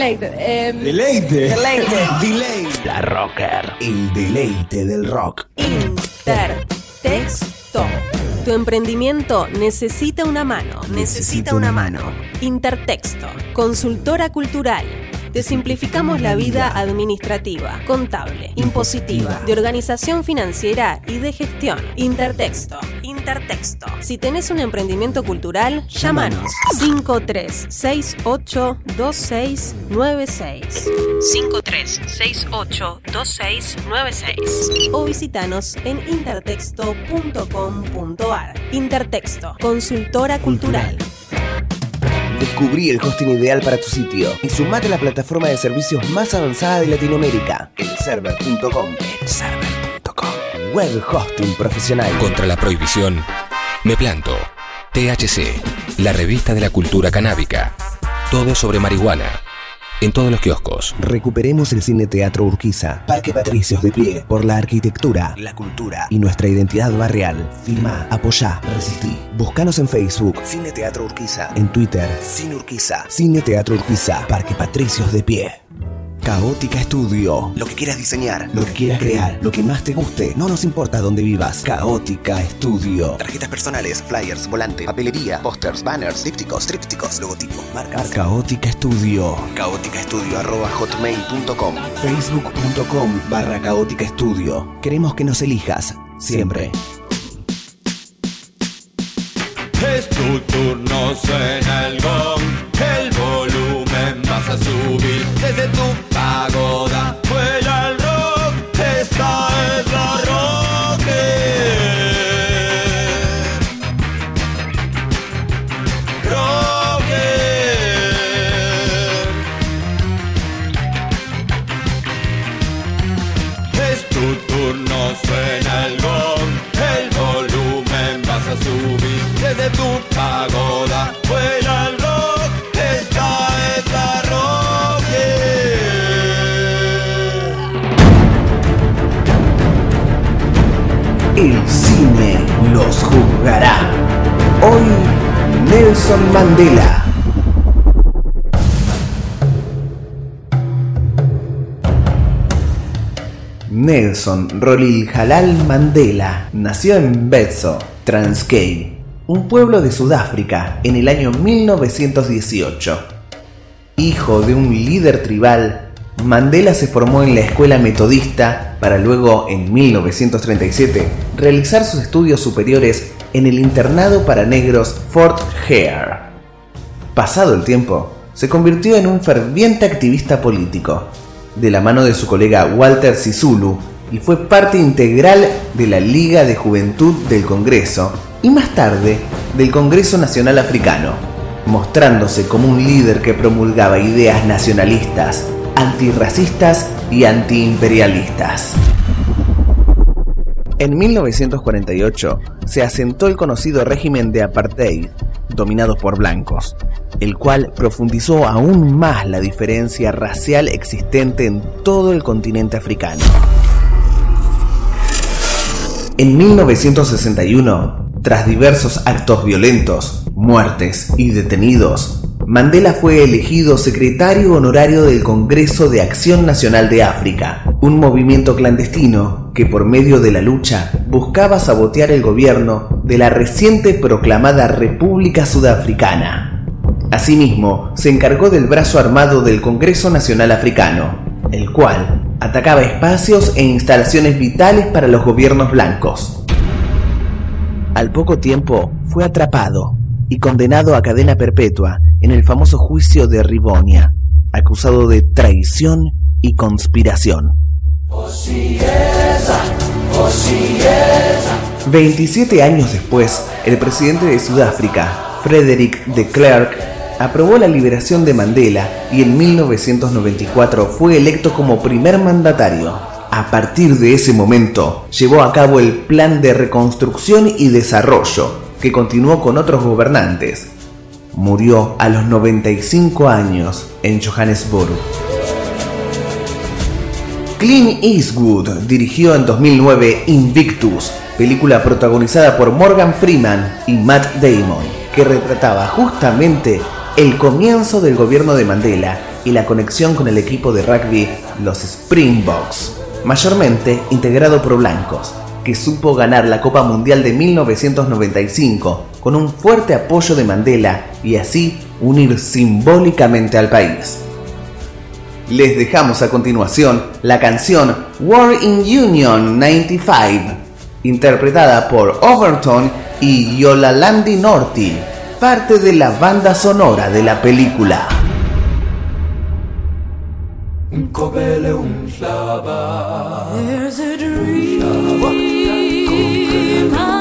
[SPEAKER 9] Deleite. Eh,
[SPEAKER 3] Deleite.
[SPEAKER 9] Deleite.
[SPEAKER 3] Delay. La Rocker. El deleite del rock.
[SPEAKER 10] Intertexto. Tu emprendimiento necesita una mano.
[SPEAKER 3] Necesita una mano.
[SPEAKER 10] Intertexto. Consultora cultural. Te simplificamos la vida administrativa, contable, impositiva, de organización financiera y de gestión. Intertexto. Intertexto. Si tenés un emprendimiento cultural, llámanos. 53682696. 53682696. O visitanos en intertexto.com.ar. Intertexto. Consultora cultural.
[SPEAKER 3] Descubrí el hosting ideal para tu sitio y sumate a la plataforma de servicios más avanzada de Latinoamérica, elserver.com. Elserver.com. Web hosting profesional.
[SPEAKER 11] Contra la prohibición, me planto. THC, la revista de la cultura canábica. Todo sobre marihuana. En todos los kioscos.
[SPEAKER 3] Recuperemos el Cine Teatro Urquiza, Parque Patricios de pie, por la arquitectura, la cultura y nuestra identidad barrial. Firma, apoyá, resistí. Búscanos en Facebook, Cine Teatro Urquiza, en Twitter, Cine Urquiza, Cine Teatro Urquiza, Parque Patricios de pie. Caótica Estudio. Lo que quieras diseñar, lo que quieras crear, lo que más te guste. No nos importa dónde vivas. Caótica Estudio. Tarjetas personales, flyers, volante, papelería, pósters, banners, dípticos, trípticos, logotipos, marcas. Caótica Estudio. Caótica Estudio arroba hotmail.com. Facebook.com barra Caótica Estudio. Queremos que nos elijas. Siempre.
[SPEAKER 12] Es tu turno, suena el gong, a subir desde tu pagoda. Vuela al rock, esta es la rocker. Rocker. Es tu turno, suena el gol.
[SPEAKER 3] El volumen vas a subir desde tu pagoda. Cine los juzgará. Hoy, Nelson Mandela. Nelson Rolihlahla Mandela nació en Betso, Transkei, un pueblo de Sudáfrica, en el año 1918. Hijo de un líder tribal, Mandela se formó en la escuela metodista para luego, en 1937, realizar sus estudios superiores en el internado para negros Fort Hare. Pasado el tiempo, se convirtió en un ferviente activista político, de la mano de su colega Walter Sisulu, y fue parte integral de la Liga de Juventud del Congreso y más tarde del Congreso Nacional Africano, mostrándose como un líder que promulgaba ideas nacionalistas, antirracistas y antiimperialistas. En 1948 se asentó el conocido régimen de apartheid, dominado por blancos, el cual profundizó aún más la diferencia racial existente en todo el continente africano. En 1961, tras diversos actos violentos, muertes y detenidos, Mandela fue elegido secretario honorario del Congreso de Acción Nacional de África, un movimiento clandestino que por medio de la lucha buscaba sabotear el gobierno de la reciente proclamada República Sudafricana. Asimismo, se encargó del brazo armado del Congreso Nacional Africano, el cual atacaba espacios e instalaciones vitales para los gobiernos blancos. Al poco tiempo fue atrapado y condenado a cadena perpetua en el famoso juicio de Rivonia, acusado de traición y conspiración. 27 años después, el presidente de Sudáfrica, Frederick de Klerk, aprobó la liberación de Mandela y en 1994 fue electo como primer mandatario. A partir de ese momento, llevó a cabo el Plan de Reconstrucción y Desarrollo, que continuó con otros gobernantes. Murió a los 95 años en Johannesburg. Clint Eastwood dirigió en 2009 Invictus, película protagonizada por Morgan Freeman y Matt Damon, que retrataba justamente el comienzo del gobierno de Mandela y la conexión con el equipo de rugby, los Springboks, mayormente integrado por blancos, que supo ganar la Copa Mundial de 1995 con un fuerte apoyo de Mandela y así unir simbólicamente al país. Les dejamos a continuación la canción War in Union 95, interpretada por Overton y Yolalandi Norti, parte de la banda sonora de la película.
[SPEAKER 7] There's a dream I feel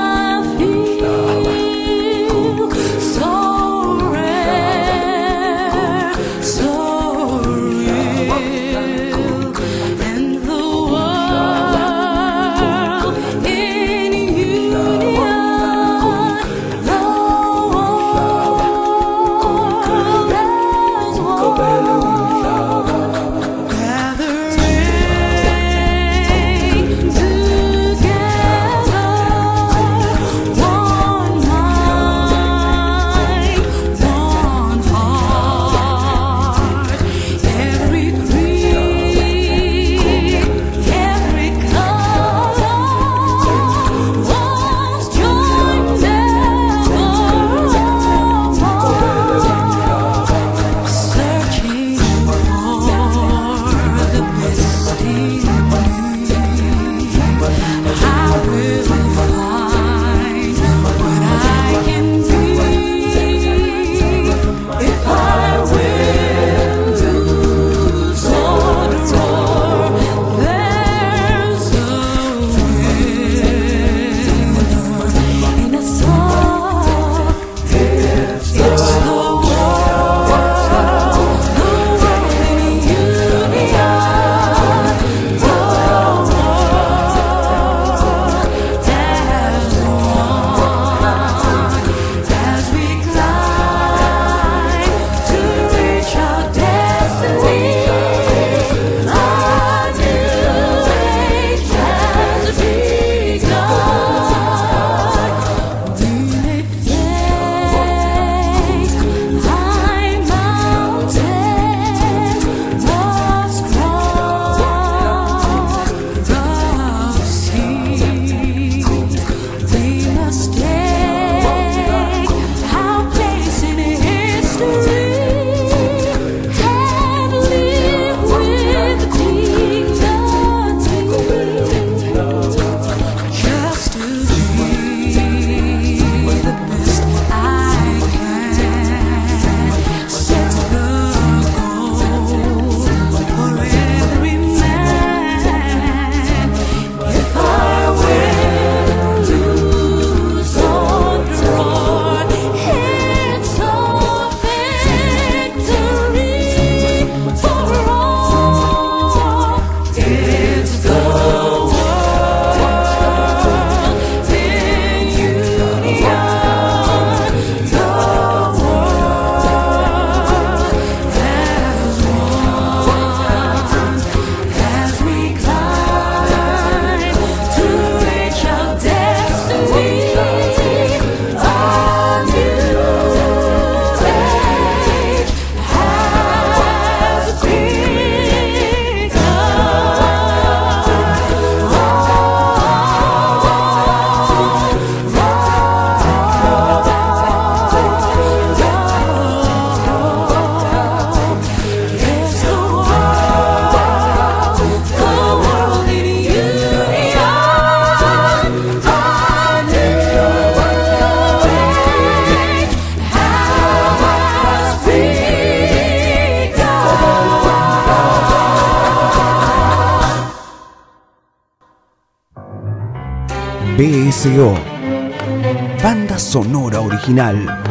[SPEAKER 3] original.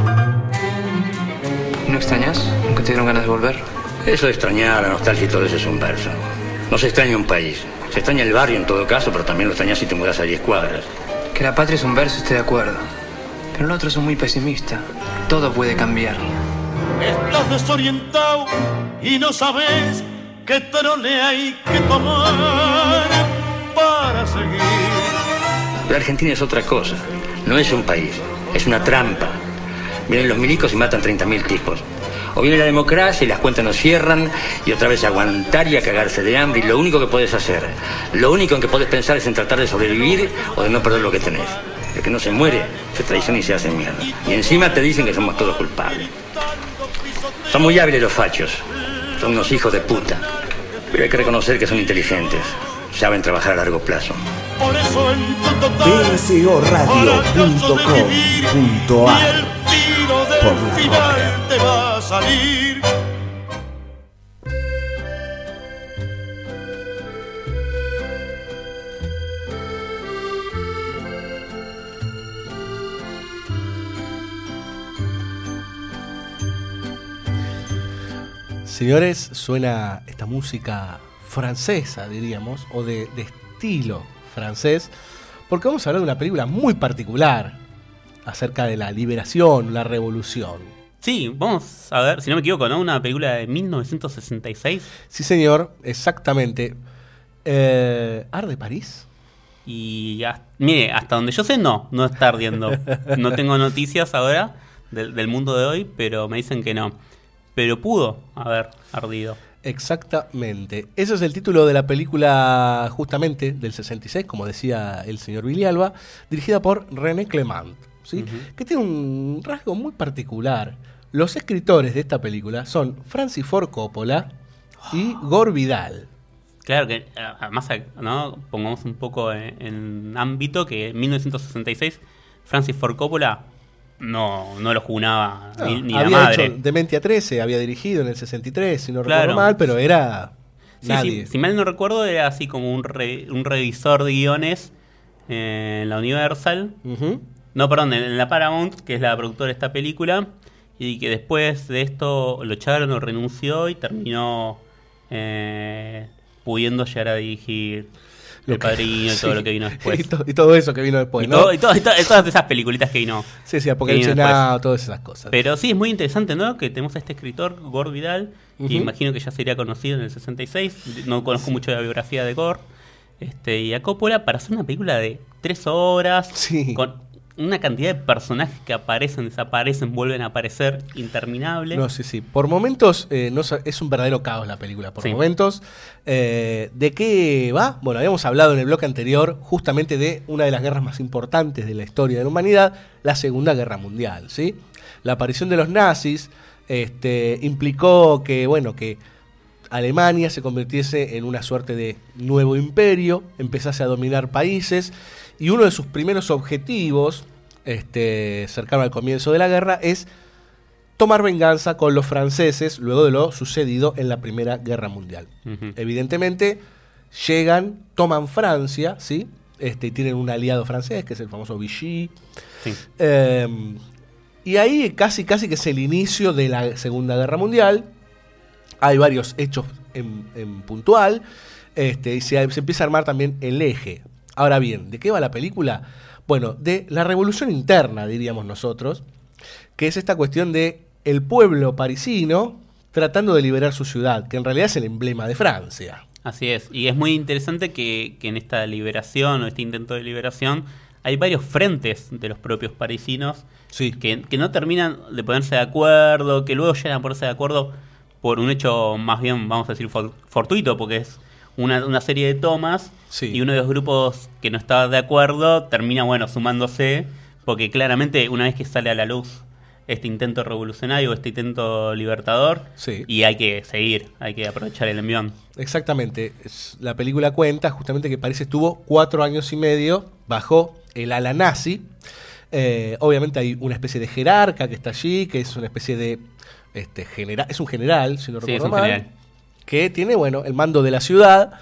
[SPEAKER 13] ¿No extrañas? ¿Nunca te dieron ganas de volver?
[SPEAKER 14] Eso de extrañar, la nostalgia y todo eso es un verso. No se extraña un país. Se extraña el barrio en todo caso, pero también lo extrañas si te mudas a 10 cuadras.
[SPEAKER 13] Que la patria es un verso, estoy de acuerdo. Pero el otro es muy pesimista. Todo puede cambiar.
[SPEAKER 15] Estás desorientado y no sabes qué trole hay que tomar para seguir.
[SPEAKER 14] La Argentina es otra cosa. No es un país, una trampa. Vienen los milicos y matan 30.000 tipos. O viene la democracia y las cuentas nos cierran y otra vez aguantar y a cagarse de hambre y lo único que puedes hacer, lo único en que puedes pensar es en tratar de sobrevivir o de no perder lo que tenés. El que no se muere, se traiciona y se hace mierda. Y encima te dicen que somos todos culpables. Son muy hábiles los fachos. Son unos hijos de puta. Pero hay que reconocer que son inteligentes. Saben trabajar a largo plazo.
[SPEAKER 15] Por eso en tu total
[SPEAKER 3] bsoradio.com.ar
[SPEAKER 15] tiro del
[SPEAKER 3] Por la
[SPEAKER 15] final te va a salir.
[SPEAKER 1] Señores, suena esta música francesa, diríamos, o de, de estilo francés, porque vamos a hablar de una película muy particular acerca de la liberación, la revolución.
[SPEAKER 2] Sí, vamos a ver, si no me equivoco, ¿no? Una película de 1966.
[SPEAKER 1] Sí, señor, exactamente. Eh, ¿Arde París?
[SPEAKER 2] Y mire, hasta donde yo sé, no, no está ardiendo. No tengo noticias ahora del, del mundo de hoy, pero me dicen que no. Pero pudo haber ardido.
[SPEAKER 1] Exactamente. Ese es el título de la película justamente del 66, como decía el señor Villalba, dirigida por René Clement, ¿sí? que tiene un rasgo muy particular. Los escritores de esta película son Francis Ford Coppola y Gore Vidal.
[SPEAKER 2] Claro que, además, ¿no? pongamos un poco en, en ámbito que en 1966 Francis Ford Coppola no, no lo junaba
[SPEAKER 1] No,
[SPEAKER 2] ni, ni la
[SPEAKER 1] había
[SPEAKER 2] madre.
[SPEAKER 1] hecho Dementia 13, había dirigido en el 63, si no
[SPEAKER 2] Claro.
[SPEAKER 1] recuerdo mal, pero era
[SPEAKER 2] Sí,
[SPEAKER 1] nadie.
[SPEAKER 2] sí, si mal no recuerdo, era así como un, re- un revisor de guiones eh, en la Universal. No, perdón, en en la Paramount, que es la productora de esta película. Y que después de esto lo echaron o renunció y terminó eh, pudiendo llegar a dirigir
[SPEAKER 1] Lo
[SPEAKER 2] El
[SPEAKER 1] que-
[SPEAKER 2] Padrino y todo
[SPEAKER 1] sí.
[SPEAKER 2] lo que vino después.
[SPEAKER 1] y, to- y todo eso que vino después,
[SPEAKER 2] y,
[SPEAKER 1] ¿no?
[SPEAKER 2] todo- y todo- y to- y todas esas peliculitas que vino.
[SPEAKER 1] Sí, sí, Apocalipsis. Now, todas esas cosas.
[SPEAKER 2] Pero sí, es muy interesante, ¿no? Que tenemos a este escritor, Gore Vidal, que imagino que ya sería conocido en el 66. No conozco mucho de la biografía de Gore. Este, y a Coppola para hacer una película de tres horas, con una cantidad de personajes que aparecen, desaparecen, vuelven a aparecer, interminable.
[SPEAKER 1] No, sí, sí. Por momentos eh, no es un verdadero caos la película. Por
[SPEAKER 2] Sí.
[SPEAKER 1] momentos. eh, ¿De qué va? Bueno, habíamos hablado en el bloque anterior justamente de una de las guerras más importantes de la historia de la humanidad, la Segunda Guerra Mundial. ¿sí? La aparición de los nazis este, implicó que, bueno, que Alemania se convirtiese en una suerte de nuevo imperio, empezase a dominar países y uno de sus primeros objetivos, este, cercano al comienzo de la guerra, es tomar venganza con los franceses luego de lo sucedido en la Primera Guerra Mundial. Evidentemente llegan, toman Francia, ¿sí? Este, y tienen un aliado francés que es el famoso Vichy.
[SPEAKER 2] Sí.
[SPEAKER 1] Eh, y ahí casi, casi que es el inicio de la Segunda Guerra Mundial. Hay varios hechos en, en puntual. Este, y se, se empieza a armar también el eje. Ahora bien, ¿de qué va la película? Bueno, de la revolución interna, diríamos nosotros, que es esta cuestión de el pueblo parisino tratando de liberar su ciudad, que en realidad es el emblema de Francia.
[SPEAKER 2] Así es, y es muy interesante que, que en esta liberación o este intento de liberación hay varios frentes de los propios parisinos que, que no terminan de ponerse de acuerdo, que luego llegan a ponerse de acuerdo por un hecho más bien, vamos a decir, for- fortuito, porque es una, una serie de tomas y uno de los grupos que no estaba de acuerdo termina, bueno, sumándose, porque claramente una vez que sale a la luz este intento revolucionario, este intento libertador,
[SPEAKER 1] Sí.
[SPEAKER 2] y hay que seguir, hay que aprovechar el envión.
[SPEAKER 1] Exactamente. La película cuenta justamente que París estuvo cuatro años y medio bajo el ala nazi. Eh, obviamente hay una especie de jerarca que está allí, que es una especie de este general, es un general, si no
[SPEAKER 2] Sí, es
[SPEAKER 1] recuerdo
[SPEAKER 2] un
[SPEAKER 1] mal,
[SPEAKER 2] general.
[SPEAKER 1] Que tiene bueno el mando de la ciudad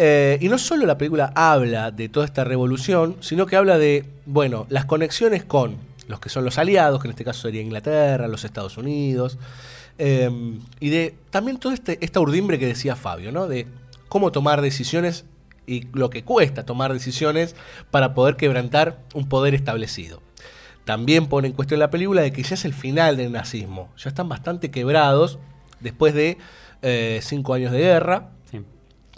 [SPEAKER 1] Eh, y no solo la película habla de toda esta revolución, sino que habla de, bueno, las conexiones con los que son los aliados, que en este caso sería Inglaterra, los Estados Unidos, eh, y de también toda este, esta urdimbre que decía Fabio, ¿no? De cómo tomar decisiones y lo que cuesta tomar decisiones para poder quebrantar un poder establecido. También pone en cuestión la película de que ya es el final del nazismo, ya están bastante quebrados después de eh, cinco años de guerra,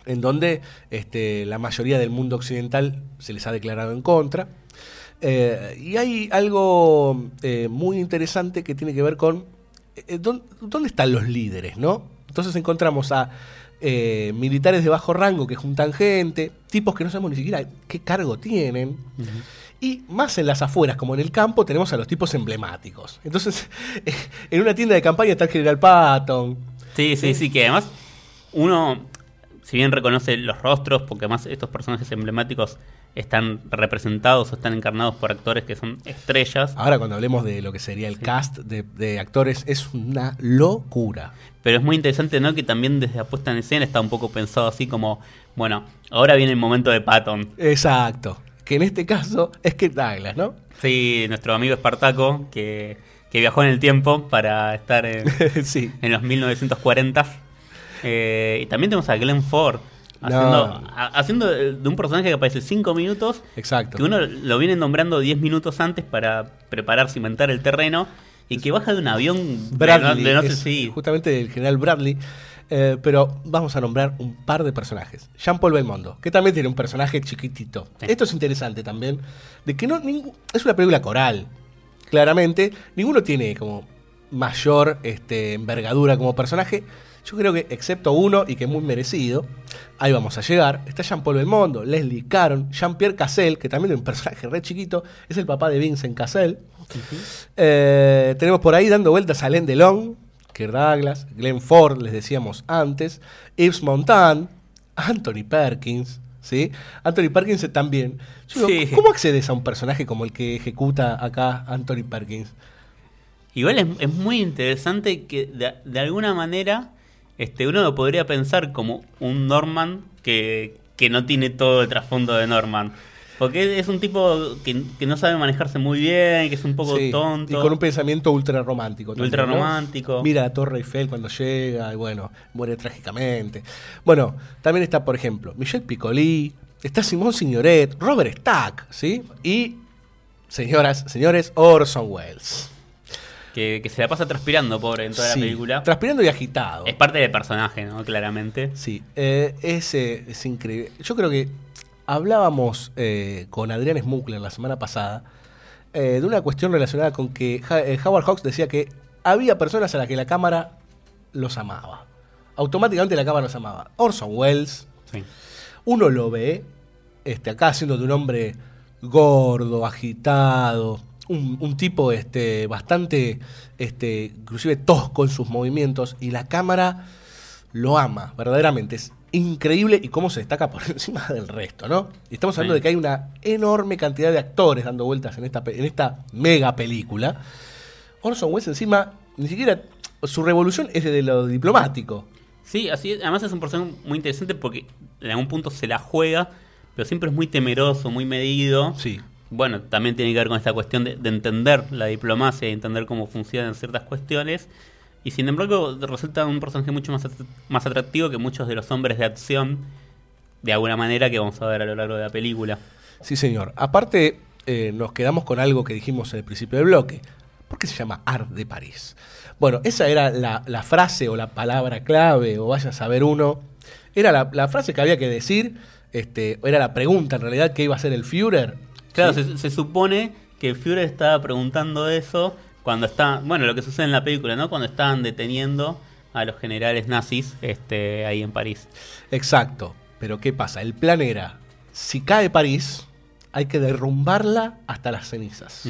[SPEAKER 1] en donde este, la mayoría del mundo occidental se les ha declarado en contra. Eh, y hay algo eh, muy interesante que tiene que ver con ¿dónde, dónde están los líderes, ¿no? Entonces encontramos a eh, militares de bajo rango que juntan gente, tipos que no sabemos ni siquiera qué cargo tienen. Y más en las afueras, como en el campo, tenemos a los tipos emblemáticos. Entonces, en una tienda de campaña está el General Patton.
[SPEAKER 2] Sí, sí, sí, que además uno, si bien reconoce los rostros, porque además estos personajes emblemáticos están representados o están encarnados por actores que son estrellas.
[SPEAKER 1] Ahora cuando hablemos de lo que sería el cast de, de actores, es una locura.
[SPEAKER 2] Pero es muy interesante, ¿no? Que también desde la puesta en escena está un poco pensado así como, bueno, ahora viene el momento de Patton.
[SPEAKER 1] Exacto. Que en este caso es que Douglas, ¿no?
[SPEAKER 2] Sí, nuestro amigo Espartaco, que, que viajó en el tiempo para estar en,
[SPEAKER 1] sí.
[SPEAKER 2] en los 1940. Eh, y también tenemos a Glenn Ford. Haciendo, a- haciendo de un personaje que aparece 5 minutos.
[SPEAKER 1] Exacto.
[SPEAKER 2] Que uno lo viene nombrando 10 minutos antes para preparar, cimentar el terreno. Y que baja de un avión de
[SPEAKER 1] Bradley,
[SPEAKER 2] no- de no sé si-
[SPEAKER 1] justamente el general Bradley. Eh, pero vamos a nombrar un par de personajes. Jean-Paul Belmondo, que también tiene un personaje chiquitito. Esto es interesante también, de que no ningú- es una película coral, claramente. Ninguno tiene como mayor este, envergadura como personaje. Yo creo que, excepto uno, y que es muy merecido, ahí vamos a llegar. Está Jean-Paul Belmondo, Leslie Caron, Jean-Pierre Cassel, que también es un personaje re chiquito, es el papá de Vincent Cassel. Eh, tenemos por ahí dando vueltas a Alain Delon, Kirk Douglas, Glenn Ford, les decíamos antes, Yves Montand, Anthony Perkins, ¿sí? Anthony Perkins también. Yo digo,
[SPEAKER 2] Sí.
[SPEAKER 1] ¿Cómo accedes a un personaje como el que ejecuta acá Anthony Perkins?
[SPEAKER 2] Igual es, es muy interesante que de, de alguna manera este, uno lo podría pensar como un Norman que, que no tiene todo el trasfondo de Norman. Porque es un tipo que, que no sabe manejarse muy bien, que es un poco
[SPEAKER 1] Sí,
[SPEAKER 2] tonto.
[SPEAKER 1] Y con un pensamiento ultra romántico.
[SPEAKER 2] Ultra romántico.
[SPEAKER 1] Mira la Torre Eiffel cuando llega y bueno, muere trágicamente. Bueno, también está, por ejemplo, Michel Piccoli, está Simón Signoret, Robert Stack, ¿sí? Y, señoras, señores, Orson Welles.
[SPEAKER 2] Que, que se la pasa transpirando, pobre, en toda
[SPEAKER 1] Sí,
[SPEAKER 2] la película.
[SPEAKER 1] Transpirando y agitado.
[SPEAKER 2] Es parte del personaje, ¿no? Claramente.
[SPEAKER 1] Sí, eh, es, eh, es increíble. Yo creo que hablábamos eh, con Adrián Smukler la semana pasada eh, de una cuestión relacionada con que eh, Howard Hawks decía que había personas a las que la cámara los amaba. Automáticamente la cámara los amaba. Orson Welles,
[SPEAKER 2] Sí.
[SPEAKER 1] uno lo ve este, acá haciendo de un hombre gordo, agitado, un, un tipo este, bastante, este, inclusive tosco en sus movimientos, y la cámara lo ama, verdaderamente. Es increíble y cómo se destaca por encima del resto, ¿no? Y estamos hablando
[SPEAKER 2] Sí.
[SPEAKER 1] de que hay una enorme cantidad de actores dando vueltas en esta, en esta mega película. Orson Welles encima, ni siquiera, su revolución es de lo diplomático.
[SPEAKER 2] Sí, así es. además es un personaje muy interesante porque en algún punto se la juega, pero siempre es muy temeroso, muy medido.
[SPEAKER 1] Sí.
[SPEAKER 2] Bueno, también tiene que ver con esta cuestión de, de entender la diplomacia y entender cómo funcionan ciertas cuestiones. Y sin embargo, resulta un personaje mucho más, at- más atractivo que muchos de los hombres de acción, de alguna manera, que vamos a ver a lo largo de la película.
[SPEAKER 1] Sí, señor. Aparte, eh, nos quedamos con algo que dijimos en el principio del bloque. ¿Por qué se llama Art de París? Bueno, esa era la, la frase o la palabra clave, o vaya a saber uno. Era la, la frase que había que decir, este, era la pregunta en realidad que iba a ser el Führer.
[SPEAKER 2] Claro,
[SPEAKER 1] ¿sí?
[SPEAKER 2] se, se supone que Führer estaba preguntando eso cuando está, bueno, lo que sucede en la película, ¿no? Cuando estaban deteniendo a los generales nazis este, ahí en París.
[SPEAKER 1] Exacto. Pero ¿qué pasa? El plan era, si cae París, hay que derrumbarla hasta las cenizas.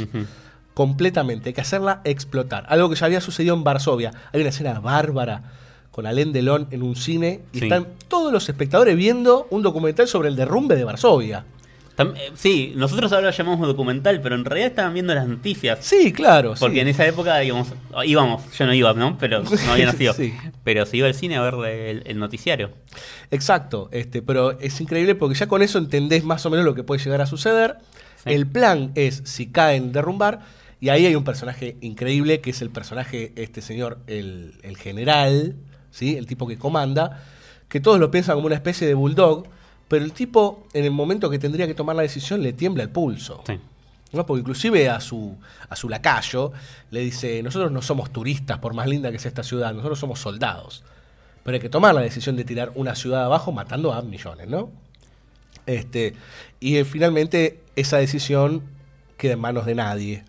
[SPEAKER 1] Completamente, hay que hacerla explotar. Algo que ya había sucedido en Varsovia. Hay una escena bárbara con Alain Delon en un cine y
[SPEAKER 2] Sí.
[SPEAKER 1] están todos los espectadores viendo un documental sobre el derrumbe de Varsovia.
[SPEAKER 2] Eh, Sí, nosotros ahora lo llamamos documental, pero en realidad estaban viendo las noticias.
[SPEAKER 1] Sí, claro.
[SPEAKER 2] Porque
[SPEAKER 1] sí.
[SPEAKER 2] en esa época íbamos, íbamos, yo no iba, ¿no? Pero no había nacido.
[SPEAKER 1] Sí.
[SPEAKER 2] Pero se iba al cine a ver el, el noticiario.
[SPEAKER 1] Exacto, este, pero es increíble porque ya con eso entendés más o menos lo que puede llegar a suceder. El plan es si caen derrumbar y ahí hay un personaje increíble que es el personaje este señor el, el general, sí, el tipo que comanda, que todos lo piensan como una especie de bulldog, pero el tipo en el momento que tendría que tomar la decisión le tiembla el pulso. ¿no? Porque inclusive a su, a su lacayo le dice, nosotros no somos turistas por más linda que sea esta ciudad, nosotros somos soldados. Pero hay que tomar la decisión de tirar una ciudad abajo matando a millones, ¿no? Este, y eh, finalmente esa decisión queda en manos de nadie.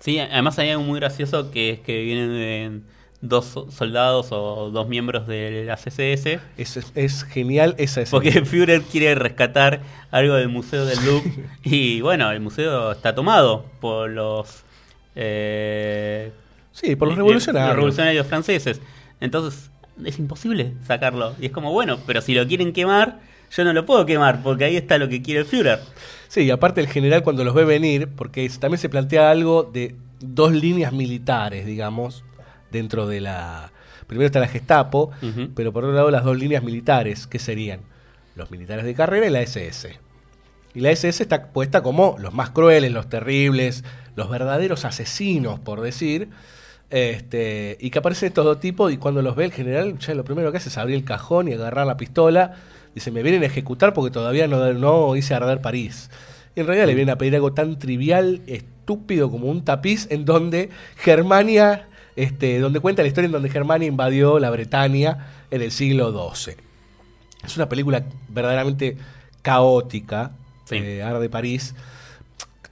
[SPEAKER 2] Sí, además hay algo muy gracioso que es que vienen eh, dos so- soldados o dos miembros de la CSS.
[SPEAKER 1] Es, es genial esa escena.
[SPEAKER 2] Porque Führer quiere rescatar algo del Museo del Louvre y bueno, el museo está tomado por los... eh,
[SPEAKER 1] Sí, por los revolucionarios.
[SPEAKER 2] los revolucionarios franceses. Entonces es imposible sacarlo. Y es como, bueno, pero si lo quieren quemar, yo no lo puedo quemar porque ahí está lo que quiere el Führer.
[SPEAKER 1] Sí, y aparte el general cuando los ve venir, porque también se plantea algo de dos líneas militares, digamos, dentro de la... Primero está la Gestapo, pero por otro lado las dos líneas militares, que serían los militares de carrera y la SS. Y la SS está puesta como los más crueles, los terribles, los verdaderos asesinos, por decir. Este, y que aparecen estos dos tipos y cuando los ve el general, ya lo primero que hace es abrir el cajón y agarrar la pistola. Dice, me vienen a ejecutar porque todavía no, no hice arder París. Y en realidad le vienen a pedir algo tan trivial, estúpido como un tapiz en donde Germania, este, donde cuenta la historia en donde Germania invadió la Bretaña en el siglo XII. Es una película verdaderamente caótica, eh, Arde París.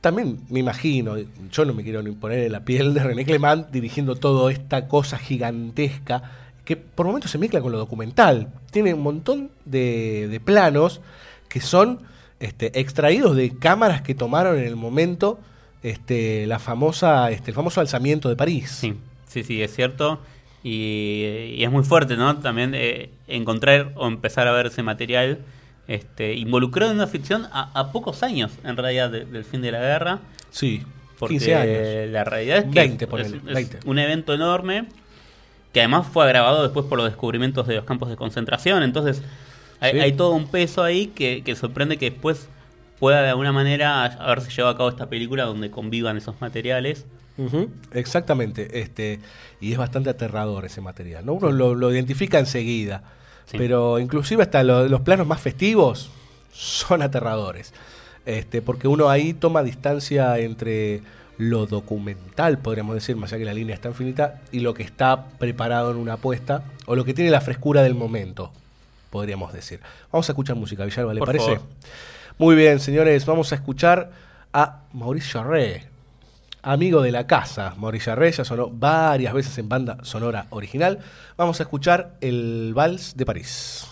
[SPEAKER 1] También me imagino, yo no me quiero ni poner en la piel de René Clement dirigiendo toda esta cosa gigantesca que por momentos se mezcla con lo documental. Tiene un montón de, de planos que son este, extraídos de cámaras que tomaron en el momento este, la famosa, este, el famoso alzamiento de París.
[SPEAKER 2] Sí, sí, sí, es cierto. Y, y es muy fuerte, ¿no? También eh, encontrar o empezar a ver ese material este, involucrado en una ficción a, a pocos años, en realidad, de- del fin de la guerra.
[SPEAKER 1] Sí,
[SPEAKER 2] Porque
[SPEAKER 1] 15 años.
[SPEAKER 2] la realidad es que
[SPEAKER 1] 20,
[SPEAKER 2] es-
[SPEAKER 1] ponele,
[SPEAKER 2] es, es
[SPEAKER 1] 20.
[SPEAKER 2] un evento enorme que además fue agravado después por los descubrimientos de los campos de concentración. Entonces, hay,
[SPEAKER 1] Sí.
[SPEAKER 2] hay todo un peso ahí que, que sorprende que después pueda de alguna manera haberse llevado a cabo esta película donde convivan esos materiales.
[SPEAKER 1] Exactamente, este, y es bastante aterrador ese material, ¿no? Uno lo, lo identifica enseguida, pero inclusive hasta lo- los planos más festivos son aterradores, este, porque uno ahí toma distancia entre lo documental, podríamos decir, más allá que la línea es tan finita, y lo que está preparado en una apuesta, o lo que tiene la frescura del momento, podríamos decir. Vamos a escuchar música, Villalba, ¿le
[SPEAKER 2] Por
[SPEAKER 1] parece?
[SPEAKER 2] favor.
[SPEAKER 1] Muy bien, señores, vamos a escuchar a Mauricio Arre, amigo de la casa. Mauricio ya sonó varias veces en banda sonora original. Vamos a escuchar el Vals de París.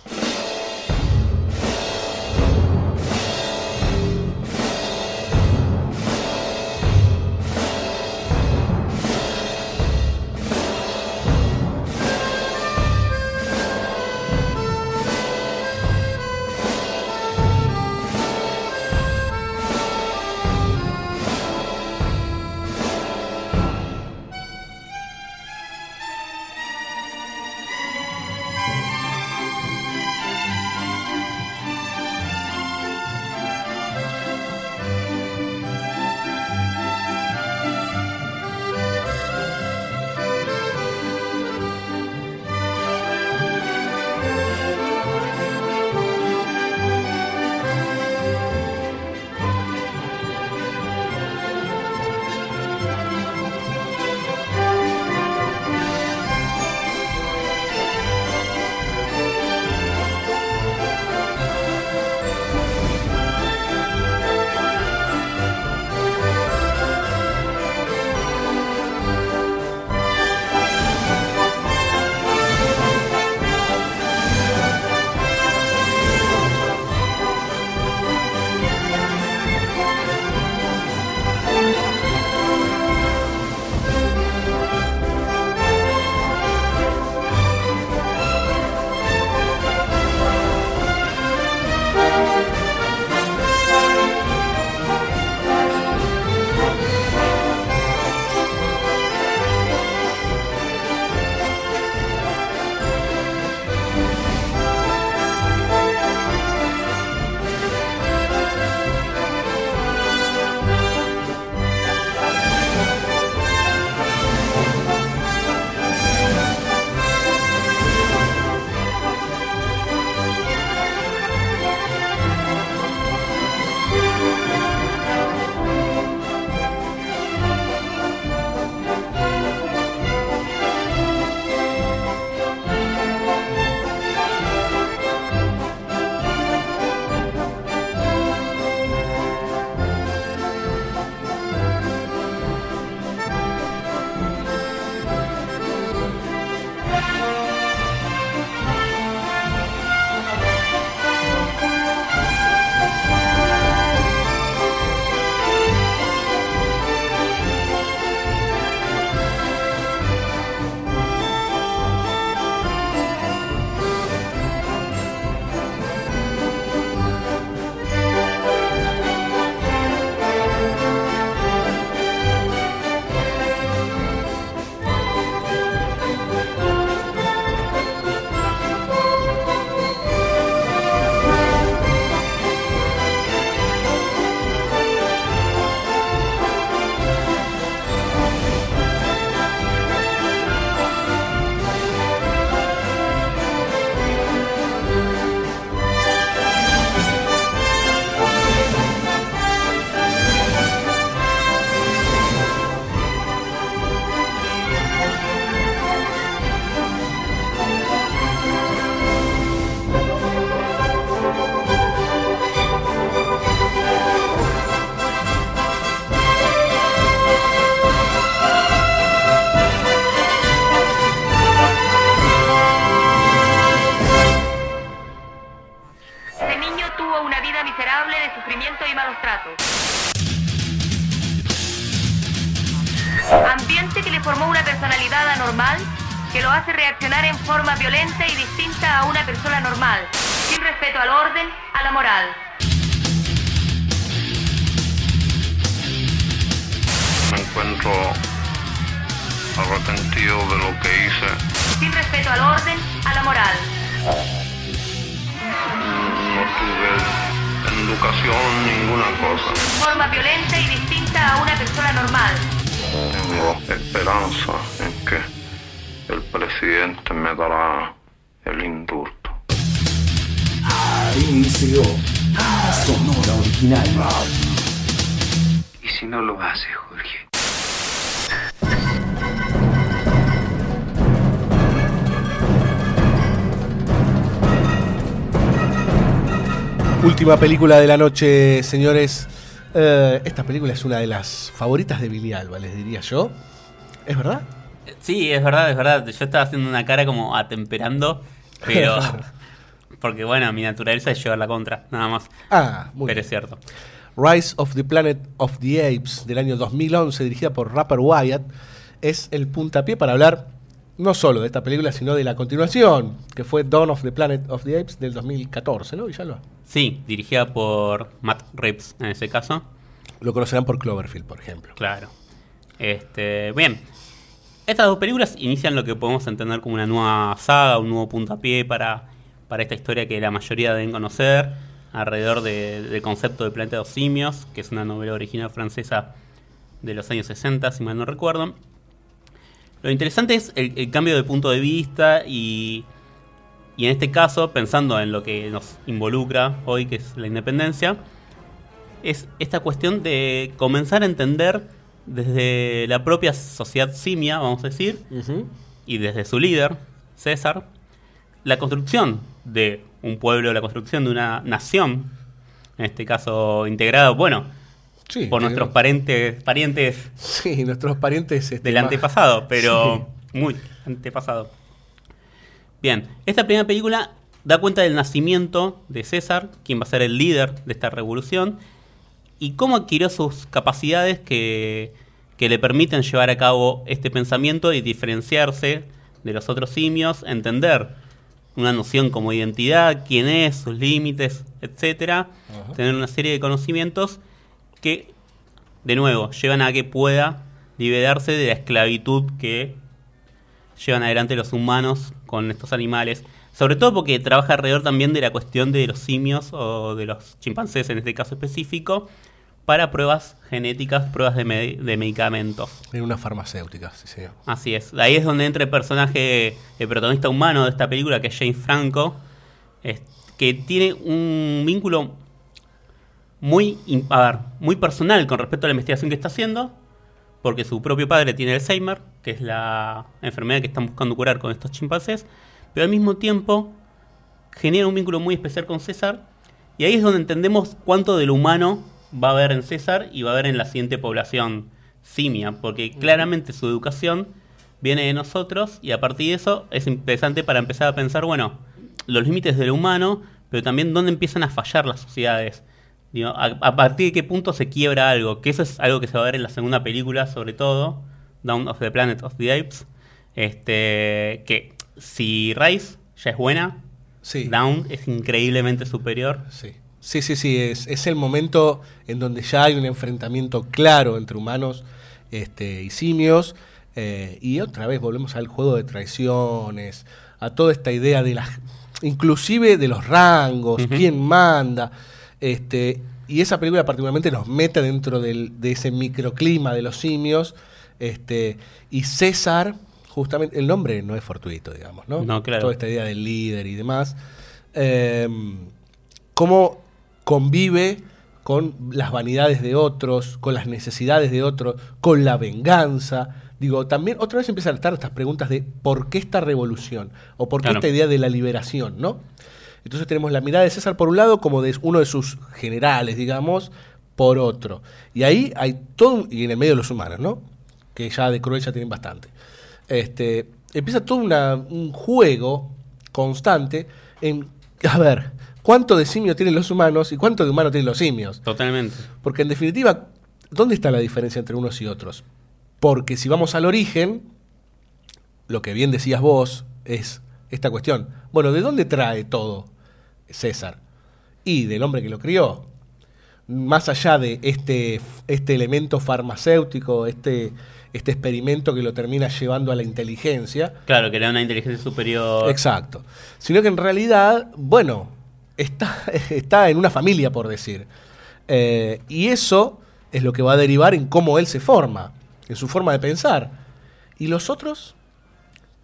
[SPEAKER 16] Reaccionar en forma violenta y distinta a una persona normal, sin respeto al orden, a la moral.
[SPEAKER 17] Me encuentro arrepentido de lo que hice.
[SPEAKER 16] Sin respeto al orden, a la moral.
[SPEAKER 17] No tuve educación, ninguna cosa.
[SPEAKER 16] Forma violenta y distinta a una persona normal.
[SPEAKER 17] Tengo esperanza en que el presidente me dará el indulto.
[SPEAKER 3] Inicio. Sonora original.
[SPEAKER 13] ¿Y si no lo hace, Jorge?
[SPEAKER 1] Última película de la noche, señores. Eh, esta película es una de las favoritas de Billy Alba, les diría yo. ¿Es verdad?
[SPEAKER 2] Sí, es verdad, es verdad. Yo estaba haciendo una cara como atemperando, pero. porque bueno, mi naturaleza es llevar la contra, nada más.
[SPEAKER 1] Ah, muy
[SPEAKER 2] Pero
[SPEAKER 1] bien.
[SPEAKER 2] es cierto.
[SPEAKER 1] Rise of the Planet of the Apes del año 2011, dirigida por Rapper Wyatt, es el puntapié para hablar no solo de esta película, sino de la continuación, que fue Dawn of the Planet of the Apes del 2014, ¿no, Villalba?
[SPEAKER 2] Sí, dirigida por Matt Reeves en ese caso.
[SPEAKER 1] Lo conocerán por Cloverfield, por ejemplo.
[SPEAKER 2] Claro. Este, bien. Estas dos películas inician lo que podemos entender como una nueva saga, un nuevo puntapié para, para esta historia que la mayoría deben conocer, alrededor de- del concepto de Planeta de Simios, que es una novela original francesa de los años 60, si mal no recuerdo. Lo interesante es el, el cambio de punto de vista y, y en este caso, pensando en lo que nos involucra hoy, que es la independencia, es esta cuestión de comenzar a entender desde la propia sociedad simia, vamos a decir, y desde su líder, César, la construcción de un pueblo, la construcción de una nación, en este caso integrada, bueno,
[SPEAKER 1] Sí,
[SPEAKER 2] por nuestros parientes, parientes
[SPEAKER 1] Sí, nuestros parientes... este,
[SPEAKER 2] del
[SPEAKER 1] más-
[SPEAKER 2] antepasado, pero muy antepasado. Bien, esta primera película da cuenta del nacimiento de César, quien va a ser el líder de esta revolución, y cómo adquirió sus capacidades que, que le permiten llevar a cabo este pensamiento y diferenciarse de los otros simios, entender una noción como identidad, quién es, sus límites, etcétera, tener una serie de conocimientos que, de nuevo, llevan a que pueda liberarse de la esclavitud que llevan adelante los humanos con estos animales. Sobre todo porque trabaja alrededor también de la cuestión de los simios o de los chimpancés en este caso específico para pruebas genéticas, pruebas de, me- de medicamentos.
[SPEAKER 1] En una farmacéutica, sí, señor.
[SPEAKER 2] Así es. Ahí es donde entra el personaje, el protagonista humano de esta película, que es James Franco, es- que tiene un vínculo muy, a ver, muy personal con respecto a la investigación que está haciendo, porque su propio padre tiene Alzheimer, que es la enfermedad que están buscando curar con estos chimpancés, pero al mismo tiempo genera un vínculo muy especial con César, y ahí es donde entendemos cuánto de lo humano va a haber en César y va a haber en la siguiente población simia, porque claramente su educación viene de nosotros y a partir de eso es interesante para empezar a pensar, bueno, los límites de lo humano, pero también dónde empiezan a fallar las sociedades. Digo, a, a partir de qué punto se quiebra algo, que eso es algo que se va a ver en la segunda película, sobre todo, Down of the Planet of the Apes. Este, que si Rise ya es buena, Down es increíblemente superior.
[SPEAKER 1] Sí. Sí, sí, sí, es, es el momento en donde ya hay un enfrentamiento claro entre humanos este, y simios. eh, y otra vez volvemos al juego de traiciones, a toda esta idea de las, inclusive de los rangos, quién manda. Este, y esa película particularmente nos mete dentro del- de ese microclima de los simios. Este, y César, justamente, el nombre no es fortuito, digamos, ¿no?
[SPEAKER 2] No, claro.
[SPEAKER 1] Toda esta idea del líder y demás. Eh, cómo convive con las vanidades de otros, con las necesidades de otros, con la venganza. Digo, también otra vez empiezan a estar estas preguntas de por qué esta revolución o por qué
[SPEAKER 2] Claro.
[SPEAKER 1] esta idea de la liberación, ¿no? Entonces tenemos la mirada de César por un lado como de uno de sus generales, digamos, por otro. Y ahí hay todo, y en el medio los humanos, ¿no? Que ya de cruel ya tienen bastante. Este, empieza todo una- un juego constante en, a ver, cuánto de simio tienen los humanos y cuánto de humano tienen los simios.
[SPEAKER 2] Totalmente.
[SPEAKER 1] Porque en definitiva, ¿dónde está la diferencia entre unos y otros? Porque si vamos al origen, lo que bien decías vos es esta cuestión. Bueno, ¿de dónde trae todo César? Y del hombre que lo crió. Más allá de este, este elemento farmacéutico, este, este experimento que lo termina llevando a la inteligencia.
[SPEAKER 2] Claro, que era una inteligencia superior.
[SPEAKER 1] Exacto. Sino que en realidad, bueno, está, está en una familia, por decir. Eh, y eso es lo que va a derivar en cómo él se forma, en su forma de pensar. ¿Y los otros?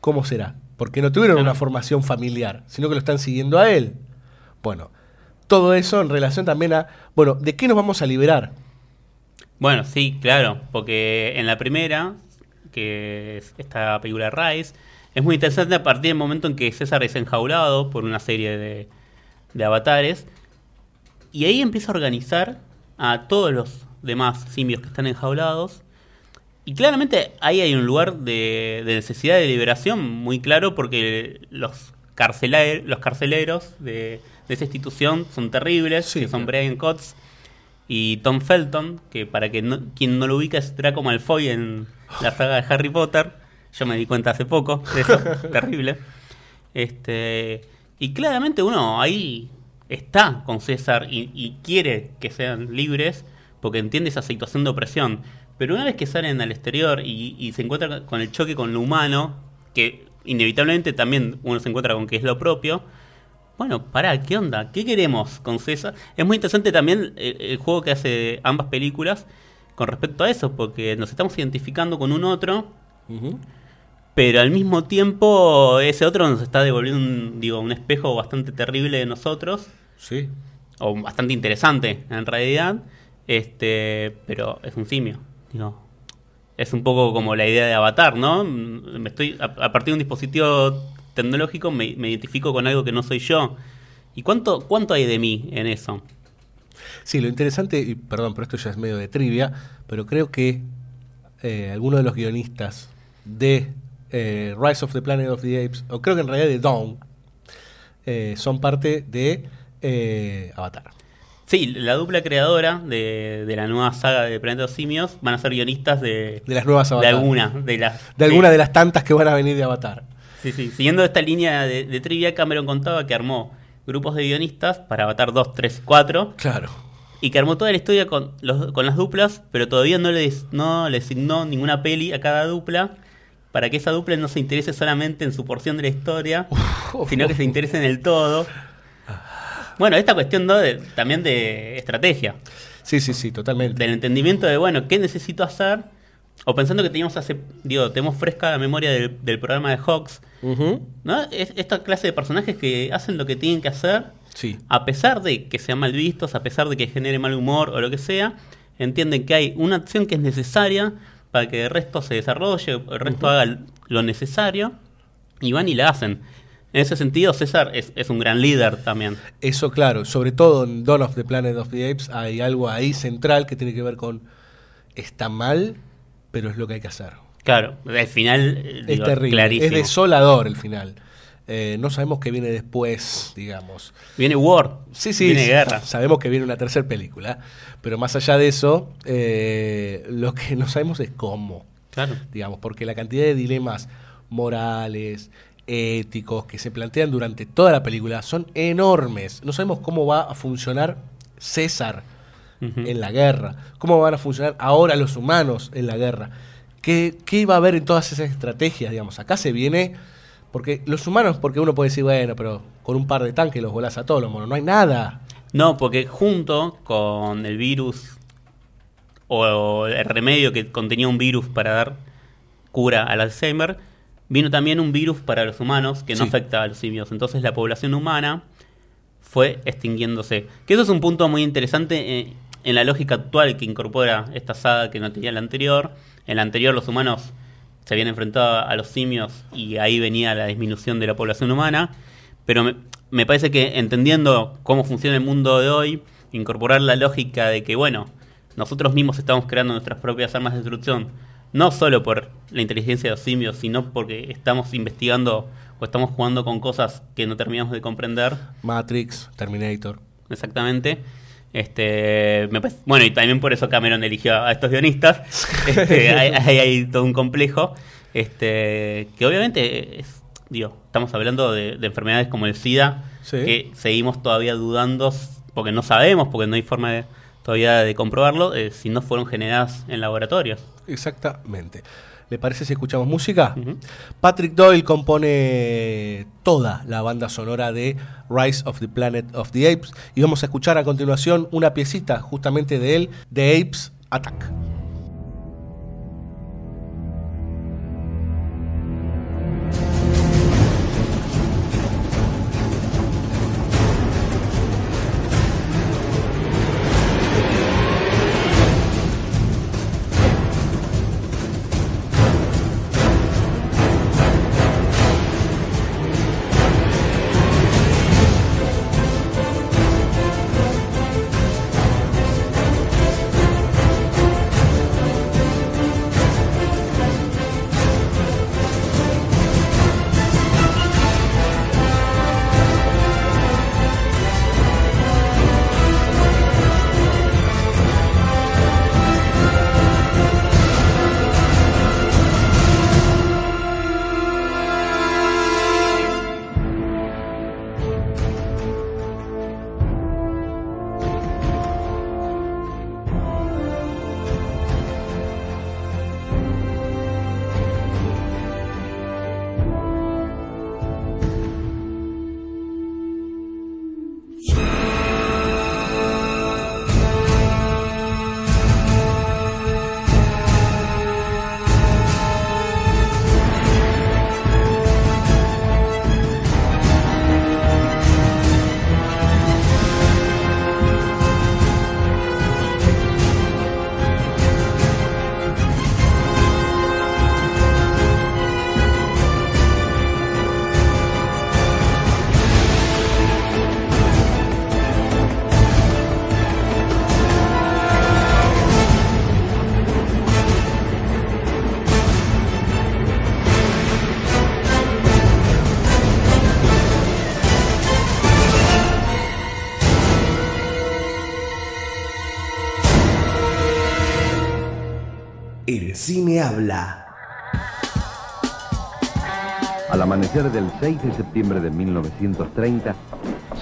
[SPEAKER 1] ¿Cómo será? Porque no tuvieron una formación familiar, sino que lo están siguiendo a él. Bueno, todo eso en relación también a, bueno, ¿de qué nos vamos a liberar?
[SPEAKER 2] Bueno, sí, claro, porque en la primera, que es esta película Rise, es muy interesante a partir del momento en que César es enjaulado por una serie de, de avatares, y ahí empieza a organizar a todos los demás simios que están enjaulados, y claramente ahí hay un lugar de, de necesidad de liberación muy claro porque los, carcelaer, los carceleros de, de esa institución son terribles, que son Brian Cox y Tom Felton, que para que no- quien no lo ubica es Draco Malfoy en la saga de Harry Potter. Yo me di cuenta hace poco de eso, terrible. Este, y claramente uno ahí está con César y, quiere que sean libres porque entiende esa situación de opresión. Pero una vez que salen al exterior y, se encuentran con el choque con lo humano, que inevitablemente también uno se encuentra con que es lo propio, bueno, pará, ¿qué onda? ¿Qué queremos con César? Es muy interesante también el, el juego que hace ambas películas con respecto a eso, porque nos estamos identificando con un otro, pero al mismo tiempo ese otro nos está devolviendo un, digo, un espejo bastante terrible de nosotros.
[SPEAKER 1] Sí.
[SPEAKER 2] O bastante interesante en realidad, este, pero es un simio. Digo, es un poco como la idea de Avatar, ¿no? Me estoy a, a partir de un dispositivo tecnológico me, me identifico con algo que no soy yo. ¿Y cuánto cuánto hay de mí en eso?
[SPEAKER 1] Sí, lo interesante, y perdón, pero esto ya es medio de trivia, pero creo que eh, algunos de los guionistas de eh, Rise of the Planet of the Apes, o creo que en realidad de Dawn, eh, son parte de eh, Avatar.
[SPEAKER 2] Sí, la dupla creadora de, de la nueva saga de Planeta de los Simios van a ser guionistas de,
[SPEAKER 1] De las nuevas Avatar.
[SPEAKER 2] de alguna de las
[SPEAKER 1] De alguna de las tantas que van a venir de Avatar.
[SPEAKER 2] Sí, sí. Siguiendo esta línea de, de trivia, Cameron contaba que armó grupos de guionistas para Avatar 2, 3, 4.
[SPEAKER 1] Claro.
[SPEAKER 2] Y que armó toda la historia con, los, con las duplas, pero todavía no le, no le asignó ninguna peli a cada dupla para que esa dupla no se interese solamente en su porción de la historia, sino que se interese en el todo. Bueno, esta cuestión ¿no? de- también de estrategia.
[SPEAKER 1] Sí, sí, sí, totalmente.
[SPEAKER 2] Del entendimiento de, bueno, ¿qué necesito hacer? O pensando que teníamos hace, digo, tenemos fresca la memoria del, del programa de Hawks, ¿no? Es esta clase de personajes que hacen lo que tienen que hacer,
[SPEAKER 1] Sí.
[SPEAKER 2] a pesar de que sean mal vistos, a pesar de que genere mal humor o lo que sea, entienden que hay una acción que es necesaria para que el resto se desarrolle, el resto haga lo necesario, y van y la hacen. En ese sentido, César es, es un gran líder también.
[SPEAKER 1] Eso, claro, sobre todo en Dawn of the Planet of the Apes hay algo ahí central que tiene que ver con está mal, pero es lo que hay que hacer.
[SPEAKER 2] Claro, al final
[SPEAKER 1] Es
[SPEAKER 2] digo,
[SPEAKER 1] terrible,
[SPEAKER 2] clarísimo.
[SPEAKER 1] es desolador el final. Eh, no sabemos qué viene después, digamos.
[SPEAKER 2] Viene War,
[SPEAKER 1] Sí, sí,
[SPEAKER 2] viene
[SPEAKER 1] sí,
[SPEAKER 2] guerra.
[SPEAKER 1] Sabemos que viene una tercera película, pero más allá de eso, eh, lo que no sabemos es cómo.
[SPEAKER 2] Claro.
[SPEAKER 1] Digamos, porque la cantidad de dilemas morales, éticos que se plantean durante toda la película son enormes. No sabemos cómo va a funcionar César en la guerra, cómo van a funcionar ahora los humanos en la guerra, qué, qué iba a haber en todas esas estrategias, digamos. Acá se viene, porque los humanos, porque uno puede decir, bueno, pero con un par de tanques los volás a todos los monos, no hay nada.
[SPEAKER 2] No, porque junto con el virus o el remedio que contenía un virus para dar cura al Alzheimer, vino también un virus para los humanos que no
[SPEAKER 1] Sí.
[SPEAKER 2] afecta a los simios. Entonces la población humana fue extinguiéndose. Que eso es un punto muy interesante eh, en la lógica actual que incorpora esta saga que no tenía la anterior. En la anterior los humanos se habían enfrentado a los simios y ahí venía la disminución de la población humana. Pero me, me parece que entendiendo cómo funciona el mundo de hoy, incorporar la lógica de que, bueno, nosotros mismos estamos creando nuestras propias armas de destrucción, no solo por la inteligencia de los simios, sino porque estamos investigando o estamos jugando con cosas que no terminamos de comprender.
[SPEAKER 1] Matrix, Terminator.
[SPEAKER 2] Exactamente. Este, me parece- bueno, y también por eso Cameron eligió a estos guionistas. Este, hay, hay- hay todo un complejo. Este, que obviamente es, digo, estamos hablando de, de enfermedades como el SIDA,
[SPEAKER 1] Sí.
[SPEAKER 2] que seguimos todavía dudando, porque no sabemos, porque no hay forma de- todavía de comprobarlo, eh, si no fueron generadas en laboratorios.
[SPEAKER 1] Exactamente. ¿Le parece si escuchamos música? Patrick Doyle compone toda la banda sonora de Rise of the Planet of the Apes y vamos a escuchar a continuación una piecita justamente de él, The Apes Attack.
[SPEAKER 18] 6 de septiembre de 1930,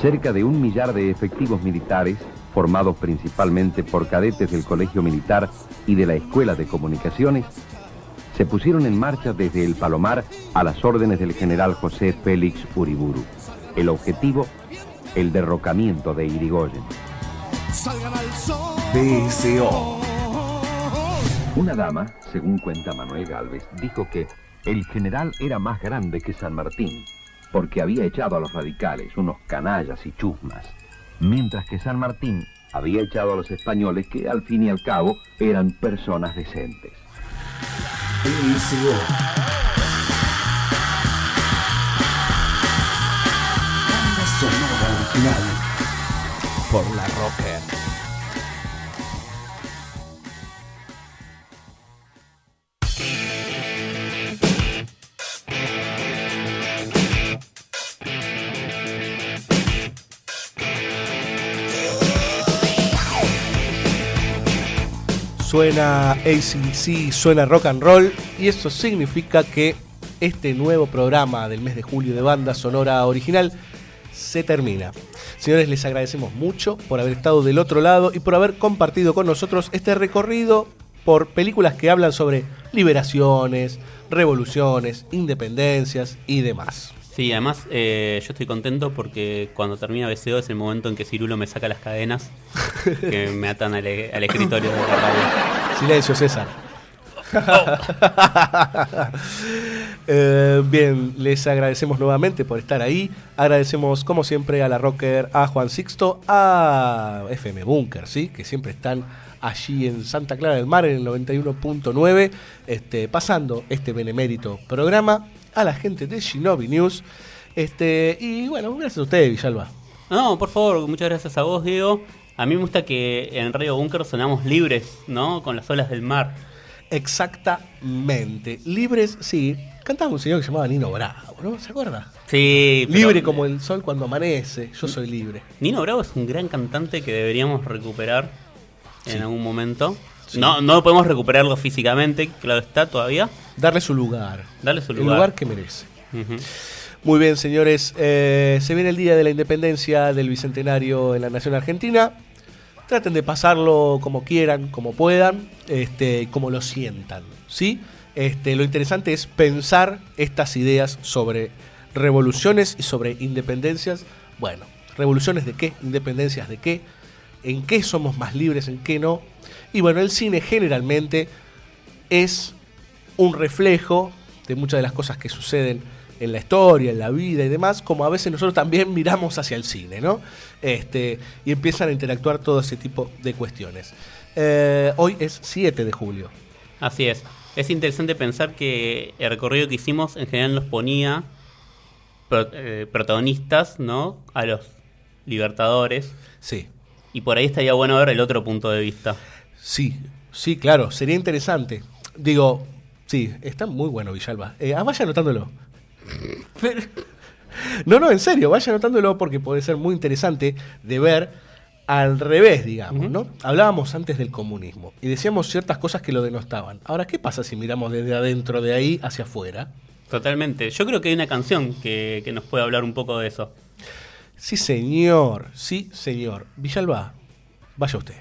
[SPEAKER 18] cerca de un millar de efectivos militares, formados principalmente por cadetes del Colegio Militar y de la Escuela de Comunicaciones, se pusieron en marcha desde el Palomar a las órdenes del general José Félix Uriburu. El objetivo, el derrocamiento de Irigoyen.
[SPEAKER 3] BSO.
[SPEAKER 18] Una dama, según cuenta Manuel Galvez, dijo que el general era más grande que San Martín, porque había echado a los radicales, unos canallas y chusmas, mientras que San Martín había echado a los españoles que al fin y al cabo eran personas decentes.
[SPEAKER 1] Por la Rocker. Suena ACC, suena rock and roll y eso significa que este nuevo programa del mes de julio de banda sonora original se termina. Señores, les agradecemos mucho por haber estado del otro lado y por haber compartido con nosotros este recorrido por películas que hablan sobre liberaciones, revoluciones, independencias y demás.
[SPEAKER 2] Sí, además eh, yo estoy contento porque cuando termina BCO es el momento en que Cirulo me saca las cadenas que me atan al, al escritorio de la.
[SPEAKER 1] Silencio, César. Eh, bien, les agradecemos nuevamente por estar ahí. Agradecemos, como siempre, a la Rocker, a Juan Sixto, a FM Bunker, ¿sí? que siempre están allí en Santa Clara del Mar, en el 91.9, este, pasando este benemérito programa. A la gente de Shinobi News. Este, y bueno, gracias a ustedes, Villalba.
[SPEAKER 2] No, por favor, muchas gracias a vos, Diego. A mí me gusta que en Radio Bunker sonamos libres, ¿no? Con las olas del mar.
[SPEAKER 1] Exactamente. Libres, sí. Cantaba un señor que se llamaba Nino Bravo, ¿no? ¿Se acuerda?
[SPEAKER 2] Sí, pero-
[SPEAKER 1] Libre como el sol cuando amanece. Yo soy libre.
[SPEAKER 2] Nino Bravo es un gran cantante que deberíamos recuperar en algún momento. No, no podemos recuperarlo físicamente, claro está todavía.
[SPEAKER 1] Darle su lugar.
[SPEAKER 2] Darle su
[SPEAKER 1] El
[SPEAKER 2] lugar.
[SPEAKER 1] lugar que merece. Muy bien, señores. Eh, se viene el día de la independencia del bicentenario en la Nación Argentina. Traten de pasarlo como quieran, como puedan, este, como lo sientan. ¿sí? Este, lo interesante es pensar estas ideas sobre revoluciones y sobre independencias. Bueno, revoluciones de qué, independencias de qué, en qué somos más libres, en qué no. Y bueno, el cine generalmente es un reflejo de muchas de las cosas que suceden en la historia, en la vida y demás, como a veces nosotros también miramos hacia el cine, ¿no? Este, y empiezan a interactuar todo ese tipo de cuestiones. Eh, hoy es 7 de julio.
[SPEAKER 2] Así es. Es interesante pensar que el recorrido que hicimos en general nos ponía pro- eh, protagonistas, ¿no? A los libertadores.
[SPEAKER 1] Sí.
[SPEAKER 2] Y por ahí estaría bueno ver el otro punto de vista.
[SPEAKER 1] Sí, sí, claro, sería interesante. Digo, sí, está muy bueno Villalba. Eh, ah, vaya anotándolo. Pero- no, no, en serio, vaya anotándolo porque puede ser muy interesante de ver al revés, digamos, ¿no? Hablábamos antes del comunismo y decíamos ciertas cosas que lo denostaban. Ahora, ¿qué pasa si miramos desde adentro de ahí hacia afuera?
[SPEAKER 2] Totalmente. Yo creo que hay una canción que, que nos puede hablar un poco de eso.
[SPEAKER 1] Sí, señor, sí, señor. Villalba, vaya usted.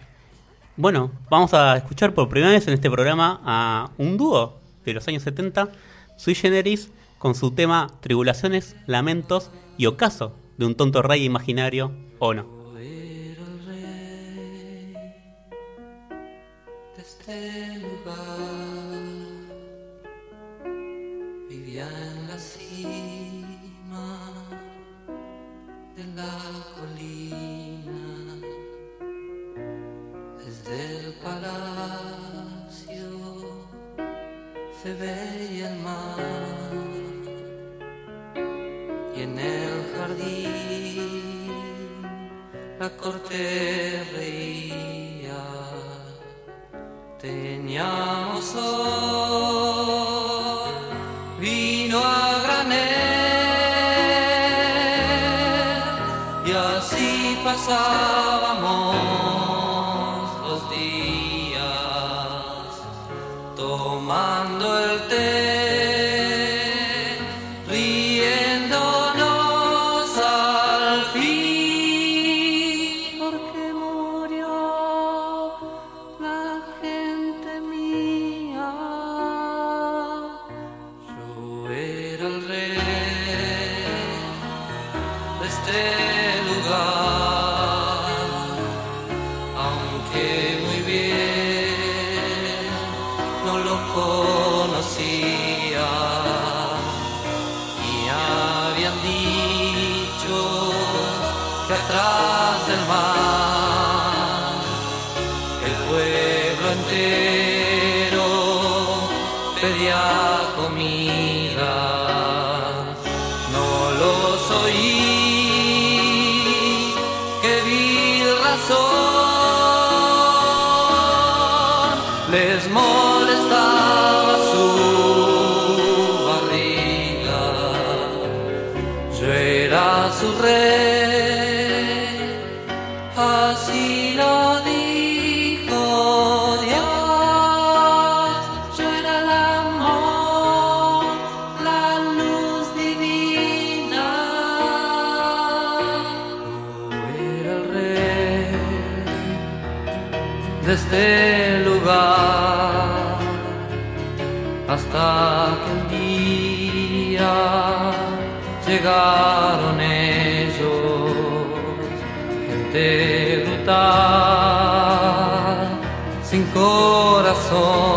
[SPEAKER 2] Bueno, vamos a escuchar por primera vez en este programa a un dúo de los años 70, Sui Generis, con su tema Tribulaciones, Lamentos y Ocaso de un tonto rey imaginario o no.
[SPEAKER 19] Vivía en la cima veía el mar y en el jardín la corte reía. Teníamos sol, vino a granel y así pasábamos llegaron ellos, gente brutal, sin corazón,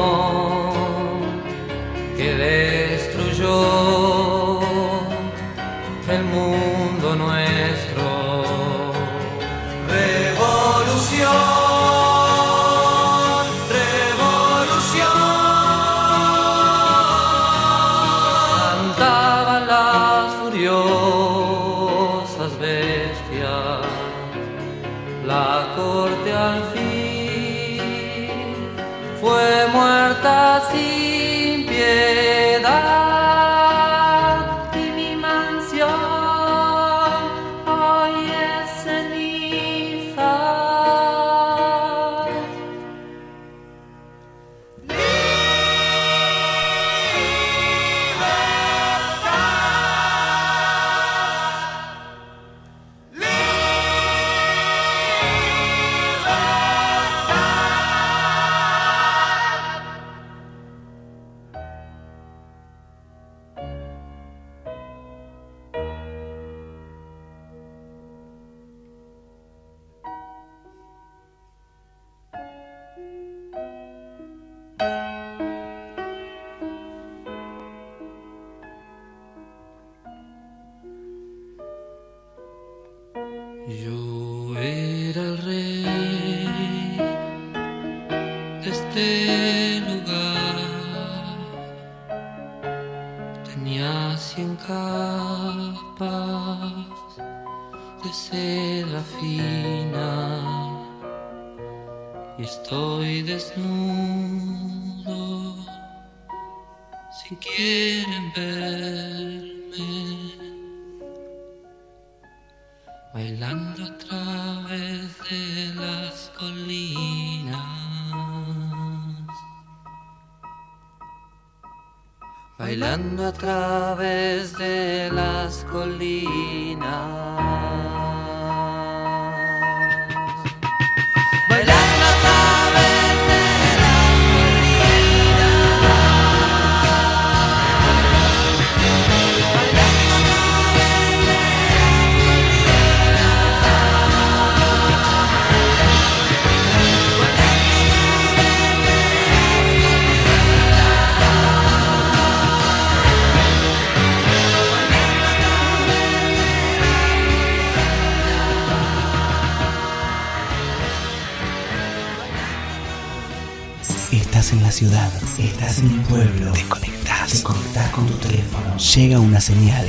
[SPEAKER 3] ta señal.